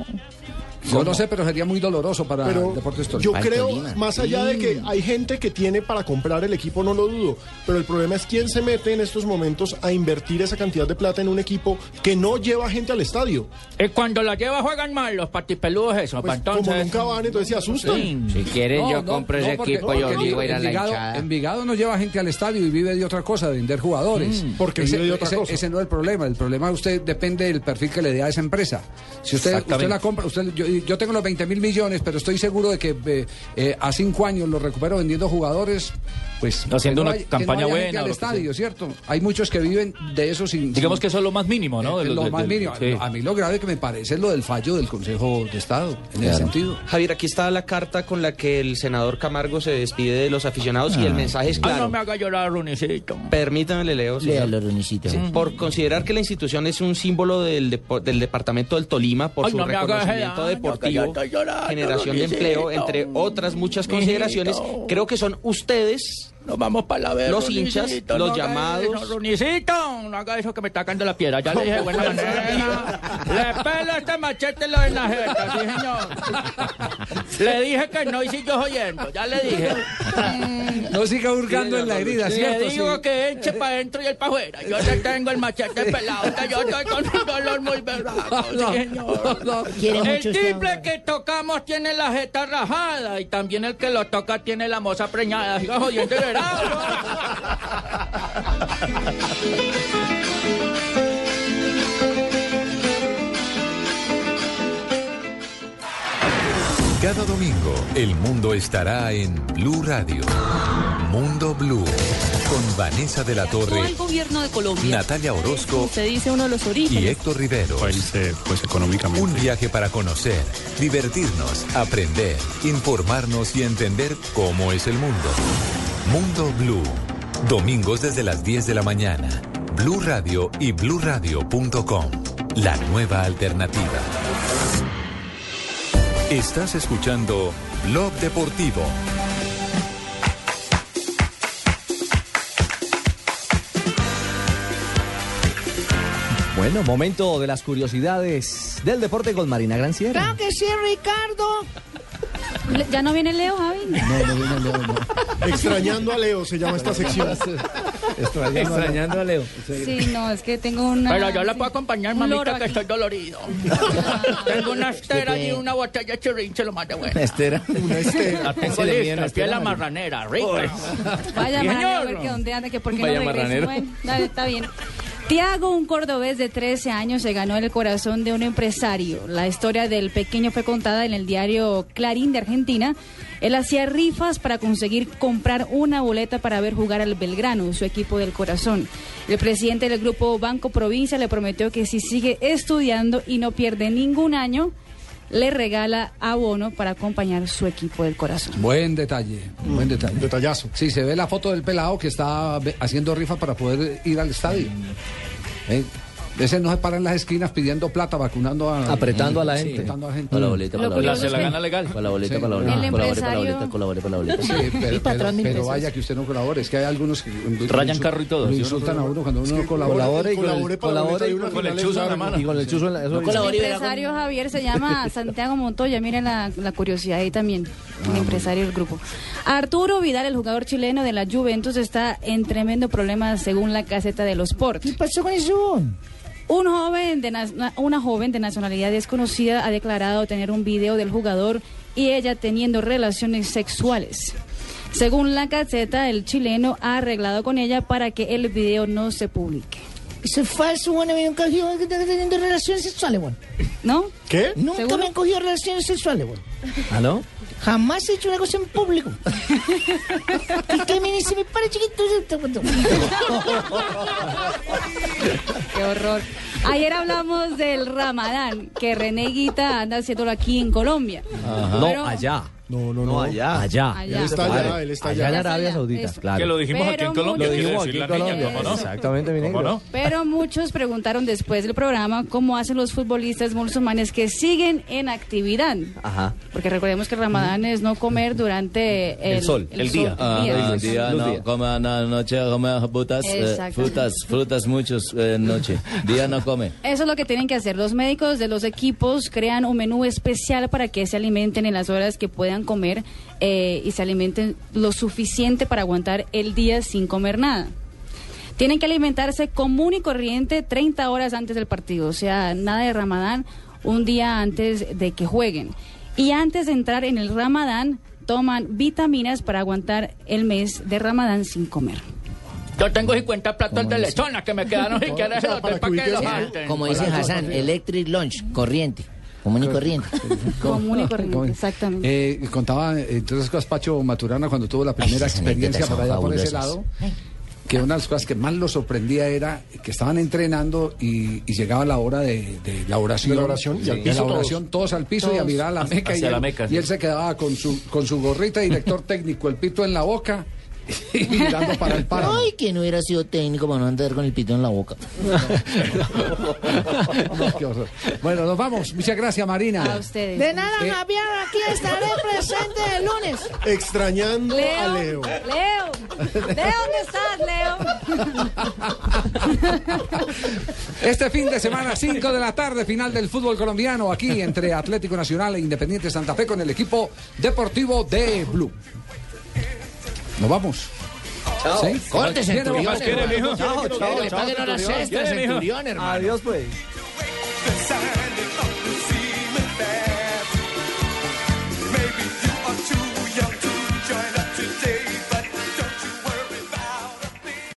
Yo no sé, pero sería muy doloroso para Pero Deportes yo Tolima. creo, Tolima. más allá de que hay gente que tiene para comprar el equipo, no lo dudo. Pero el problema es quién se mete en estos momentos a invertir esa cantidad de plata en un equipo que no lleva gente al estadio. Y cuando la lleva juegan mal los patipeludos eso, Pues, entonces... como nunca van, entonces se asustan. Sí. Si quieren, No, yo no, compro no, ese porque- equipo y porque obligo a ir a la Envigado- hinchada. Envigado no lleva gente al estadio y vive de otra cosa, de vender jugadores. Mm, porque ese, vive de otra ese- cosa. ese no es el problema. El problema usted depende del perfil que le dé a esa empresa. Si usted, usted la compra, usted, yo, yo tengo los 20 mil millones, pero estoy seguro de que eh, eh, a cinco años los recupero vendiendo jugadores. Pues Haciendo que no una hay- que campaña no haya buena al estadio, ¿cierto? Hay muchos que viven de eso sin. Digamos sin- que eso es lo más mínimo, ¿no? eh, De lo de- más de- mínimo. sí. A mí lo grave que me parece es lo del fallo del Consejo de Estado, en ese sentido. Javier, aquí está la carta con la que el senador Camargo se despide de los aficionados y el mensaje es Ay, no claro. me haga llorar, Runicito. Permítame, le leo. Léalo, Runicito. Sí, Por considerar que la institución es un símbolo del, depo- del departamento del Tolima, por Ay, su no me haga reconocimiento daño, deportivo, llorando, generación de empleo, entre otras muchas consideraciones, creo que son ustedes Nos vamos para la vez. Los hinchas, Runicito, los no llamados. eso, Runicito, no haga eso que me está cayendo la piedra. Ya le dije buena manera. Le pelo este machete lo en la jeta, sí, señor. Le dije que no y siguió oyendo, ya le dije. No siga hurgando en la herida, Le ¿cierto? digo Sí. que eche para adentro y él para afuera. Yo le tengo el machete pelado, que yo estoy con un dolor muy berraco, sí, señor. El triple que tocamos tiene la jeta rajada y también el que lo toca tiene la moza preñada. Siga jodiendo, Cada domingo, el mundo estará en Blue Radio. Mundo Blue. Con Vanessa de la Torre, el gobierno de Colombia. Natalia Orozco Se dice uno de los y orígenes. Héctor Rivero. pues económicamente. Un viaje para conocer, divertirnos, aprender, informarnos y entender cómo es el mundo. Mundo Blue. Domingos desde las 10 de la mañana. Blue Radio y bluradio.com. La nueva alternativa. Estás escuchando Blog Deportivo. Bueno, momento de las curiosidades del deporte con Marina Gran Sierra. Claro que sí, Ricardo. ¿Ya no viene Leo, Javi? Extrañando a Leo se llama esta sección. Extrañando a Leo. Sí, no, es que tengo una... Pero yo la puedo acompañar, mamita, que estoy dolorido. tengo una estera y una botella de chirrinche, lo más de bueno. Estera. Una estera. La tengo viene lista, una es la marranera, rica. Vaya, María, a señor. ver que dónde anda, que por qué Vaya no regresa. marranero. Bueno, dale, está bien. Tiago, un cordobés de 13 años, se ganó el corazón de un empresario. La historia del pequeño fue contada en el diario Clarín de Argentina. Él hacía rifas para conseguir comprar una boleta para ver jugar al Belgrano, su equipo del corazón. El presidente del grupo Banco Provincia le prometió que si sigue estudiando y no pierde ningún año, le regala abono para acompañar su equipo del corazón. Buen detalle, buen detalle. Detallazo. Sí, se ve la foto del pelado que está haciendo rifa para poder ir al estadio. Eh, Ese no se para en las esquinas pidiendo plata, vacunando a... Apretando a la Sí, gente. apretando a la gente. Con la boleta, con la boleta. Se la gana legal. Con la boleta, con la boleta, con la boleta, con la boleta, con la boleta, con la boleta. Sí, pero, para pero- pero vaya que usted no colabore. Es que hay algunos que Rayan carro y todo, insultan a uno cuando uno no colabora. Colabore y para boleta y con, el chuzo en la mano. Y con el chuzo en la. El empresario Javier se llama Santiago Montoya, miren la, la curiosidad ahí también, el empresario del grupo. Arturo Vidal, el jugador chileno de la Juventus, está en tremendo problema según la caseta de los Sport. ¿Qué pasó con eso? Un joven de na- una joven de nacionalidad desconocida ha declarado tener un video del jugador y ella teniendo relaciones sexuales. Según la caseta, el chileno ha arreglado con ella para que el video no se publique. Eso es falso, bueno, a mí nunca he cogido teniendo relaciones sexuales, bueno. ¿No? ¿Qué? Nunca ¿Seguro? me han cogido relaciones sexuales, bueno. ¿Aló? Jamás he hecho una cosa en público. y que me dice, me para chiquito. Qué horror. Ayer hablamos del Ramadán, que René Guita anda haciéndolo aquí en Colombia. No, Pero- allá. No, no, No, allá. Allá. Allá. Él está allá, él está Allá en. Arabia Saudita, eso. claro. Que lo dijimos aquí en Colombia. Lo dijimos aquí en niña, Colombia. ¿cómo no? Exactamente, mi ¿Cómo negro. no? Pero muchos preguntaron después del programa cómo hacen los futbolistas musulmanes que siguen en actividad. Ajá. Porque recordemos que el Ramadán es no comer durante el, El sol, el día. sol, el día. el día, no, come noche, come frutas, eh, frutas, frutas muchos noche. Día no come. Eso es lo que tienen que hacer. Los médicos de los equipos crean un menú especial para que se alimenten en las horas que puedan comer eh, y se alimenten lo suficiente para aguantar el día sin comer nada. Tienen que alimentarse común y corriente 30 horas antes del partido, o sea, nada de ramadán un día antes de que jueguen. Y antes de entrar en el ramadán, toman vitaminas para aguantar el mes de ramadán sin comer. Yo tengo 50 platos de lechona que me quedaron y quiero el hotel para que los. Como dice Hassan, electric lunch, corriente. Común y corriente. Común y corriente, exactamente. Eh, contaba eh, entonces Pacho Maturana cuando tuvo la primera experiencia por allá por ese lado, que una de las cosas que más lo sorprendía era que estaban entrenando y, y llegaba la hora de, de la oración. De la oración, y al piso la oración, todos, al piso y a mirar a la meca. y la él, Meca, y él se quedaba con su, con su gorrita, director técnico, el pito en la boca y dando para el páramo. Ay, que no hubiera sido técnico para no andar con el pito en la boca. No, qué horror. Bueno, nos vamos. Muchas gracias, Marina. A ustedes. De nada, Eh. Javier, aquí estaré presente el lunes. Extrañando a Leo. Leo, Leo, ¿dónde estás, Leo? Este fin de semana, 5 de la tarde, final del fútbol colombiano, aquí entre Atlético Nacional e Independiente Santa Fe con el equipo deportivo de Blue. Nos vamos. Chao. ¿Sí? Corte, ¿Quiere Centurión, más? hermano. ¿Quiere, mijo? Chao, chao, Chao, le paguen horas extras. Centurión, hermano. Adiós, pues.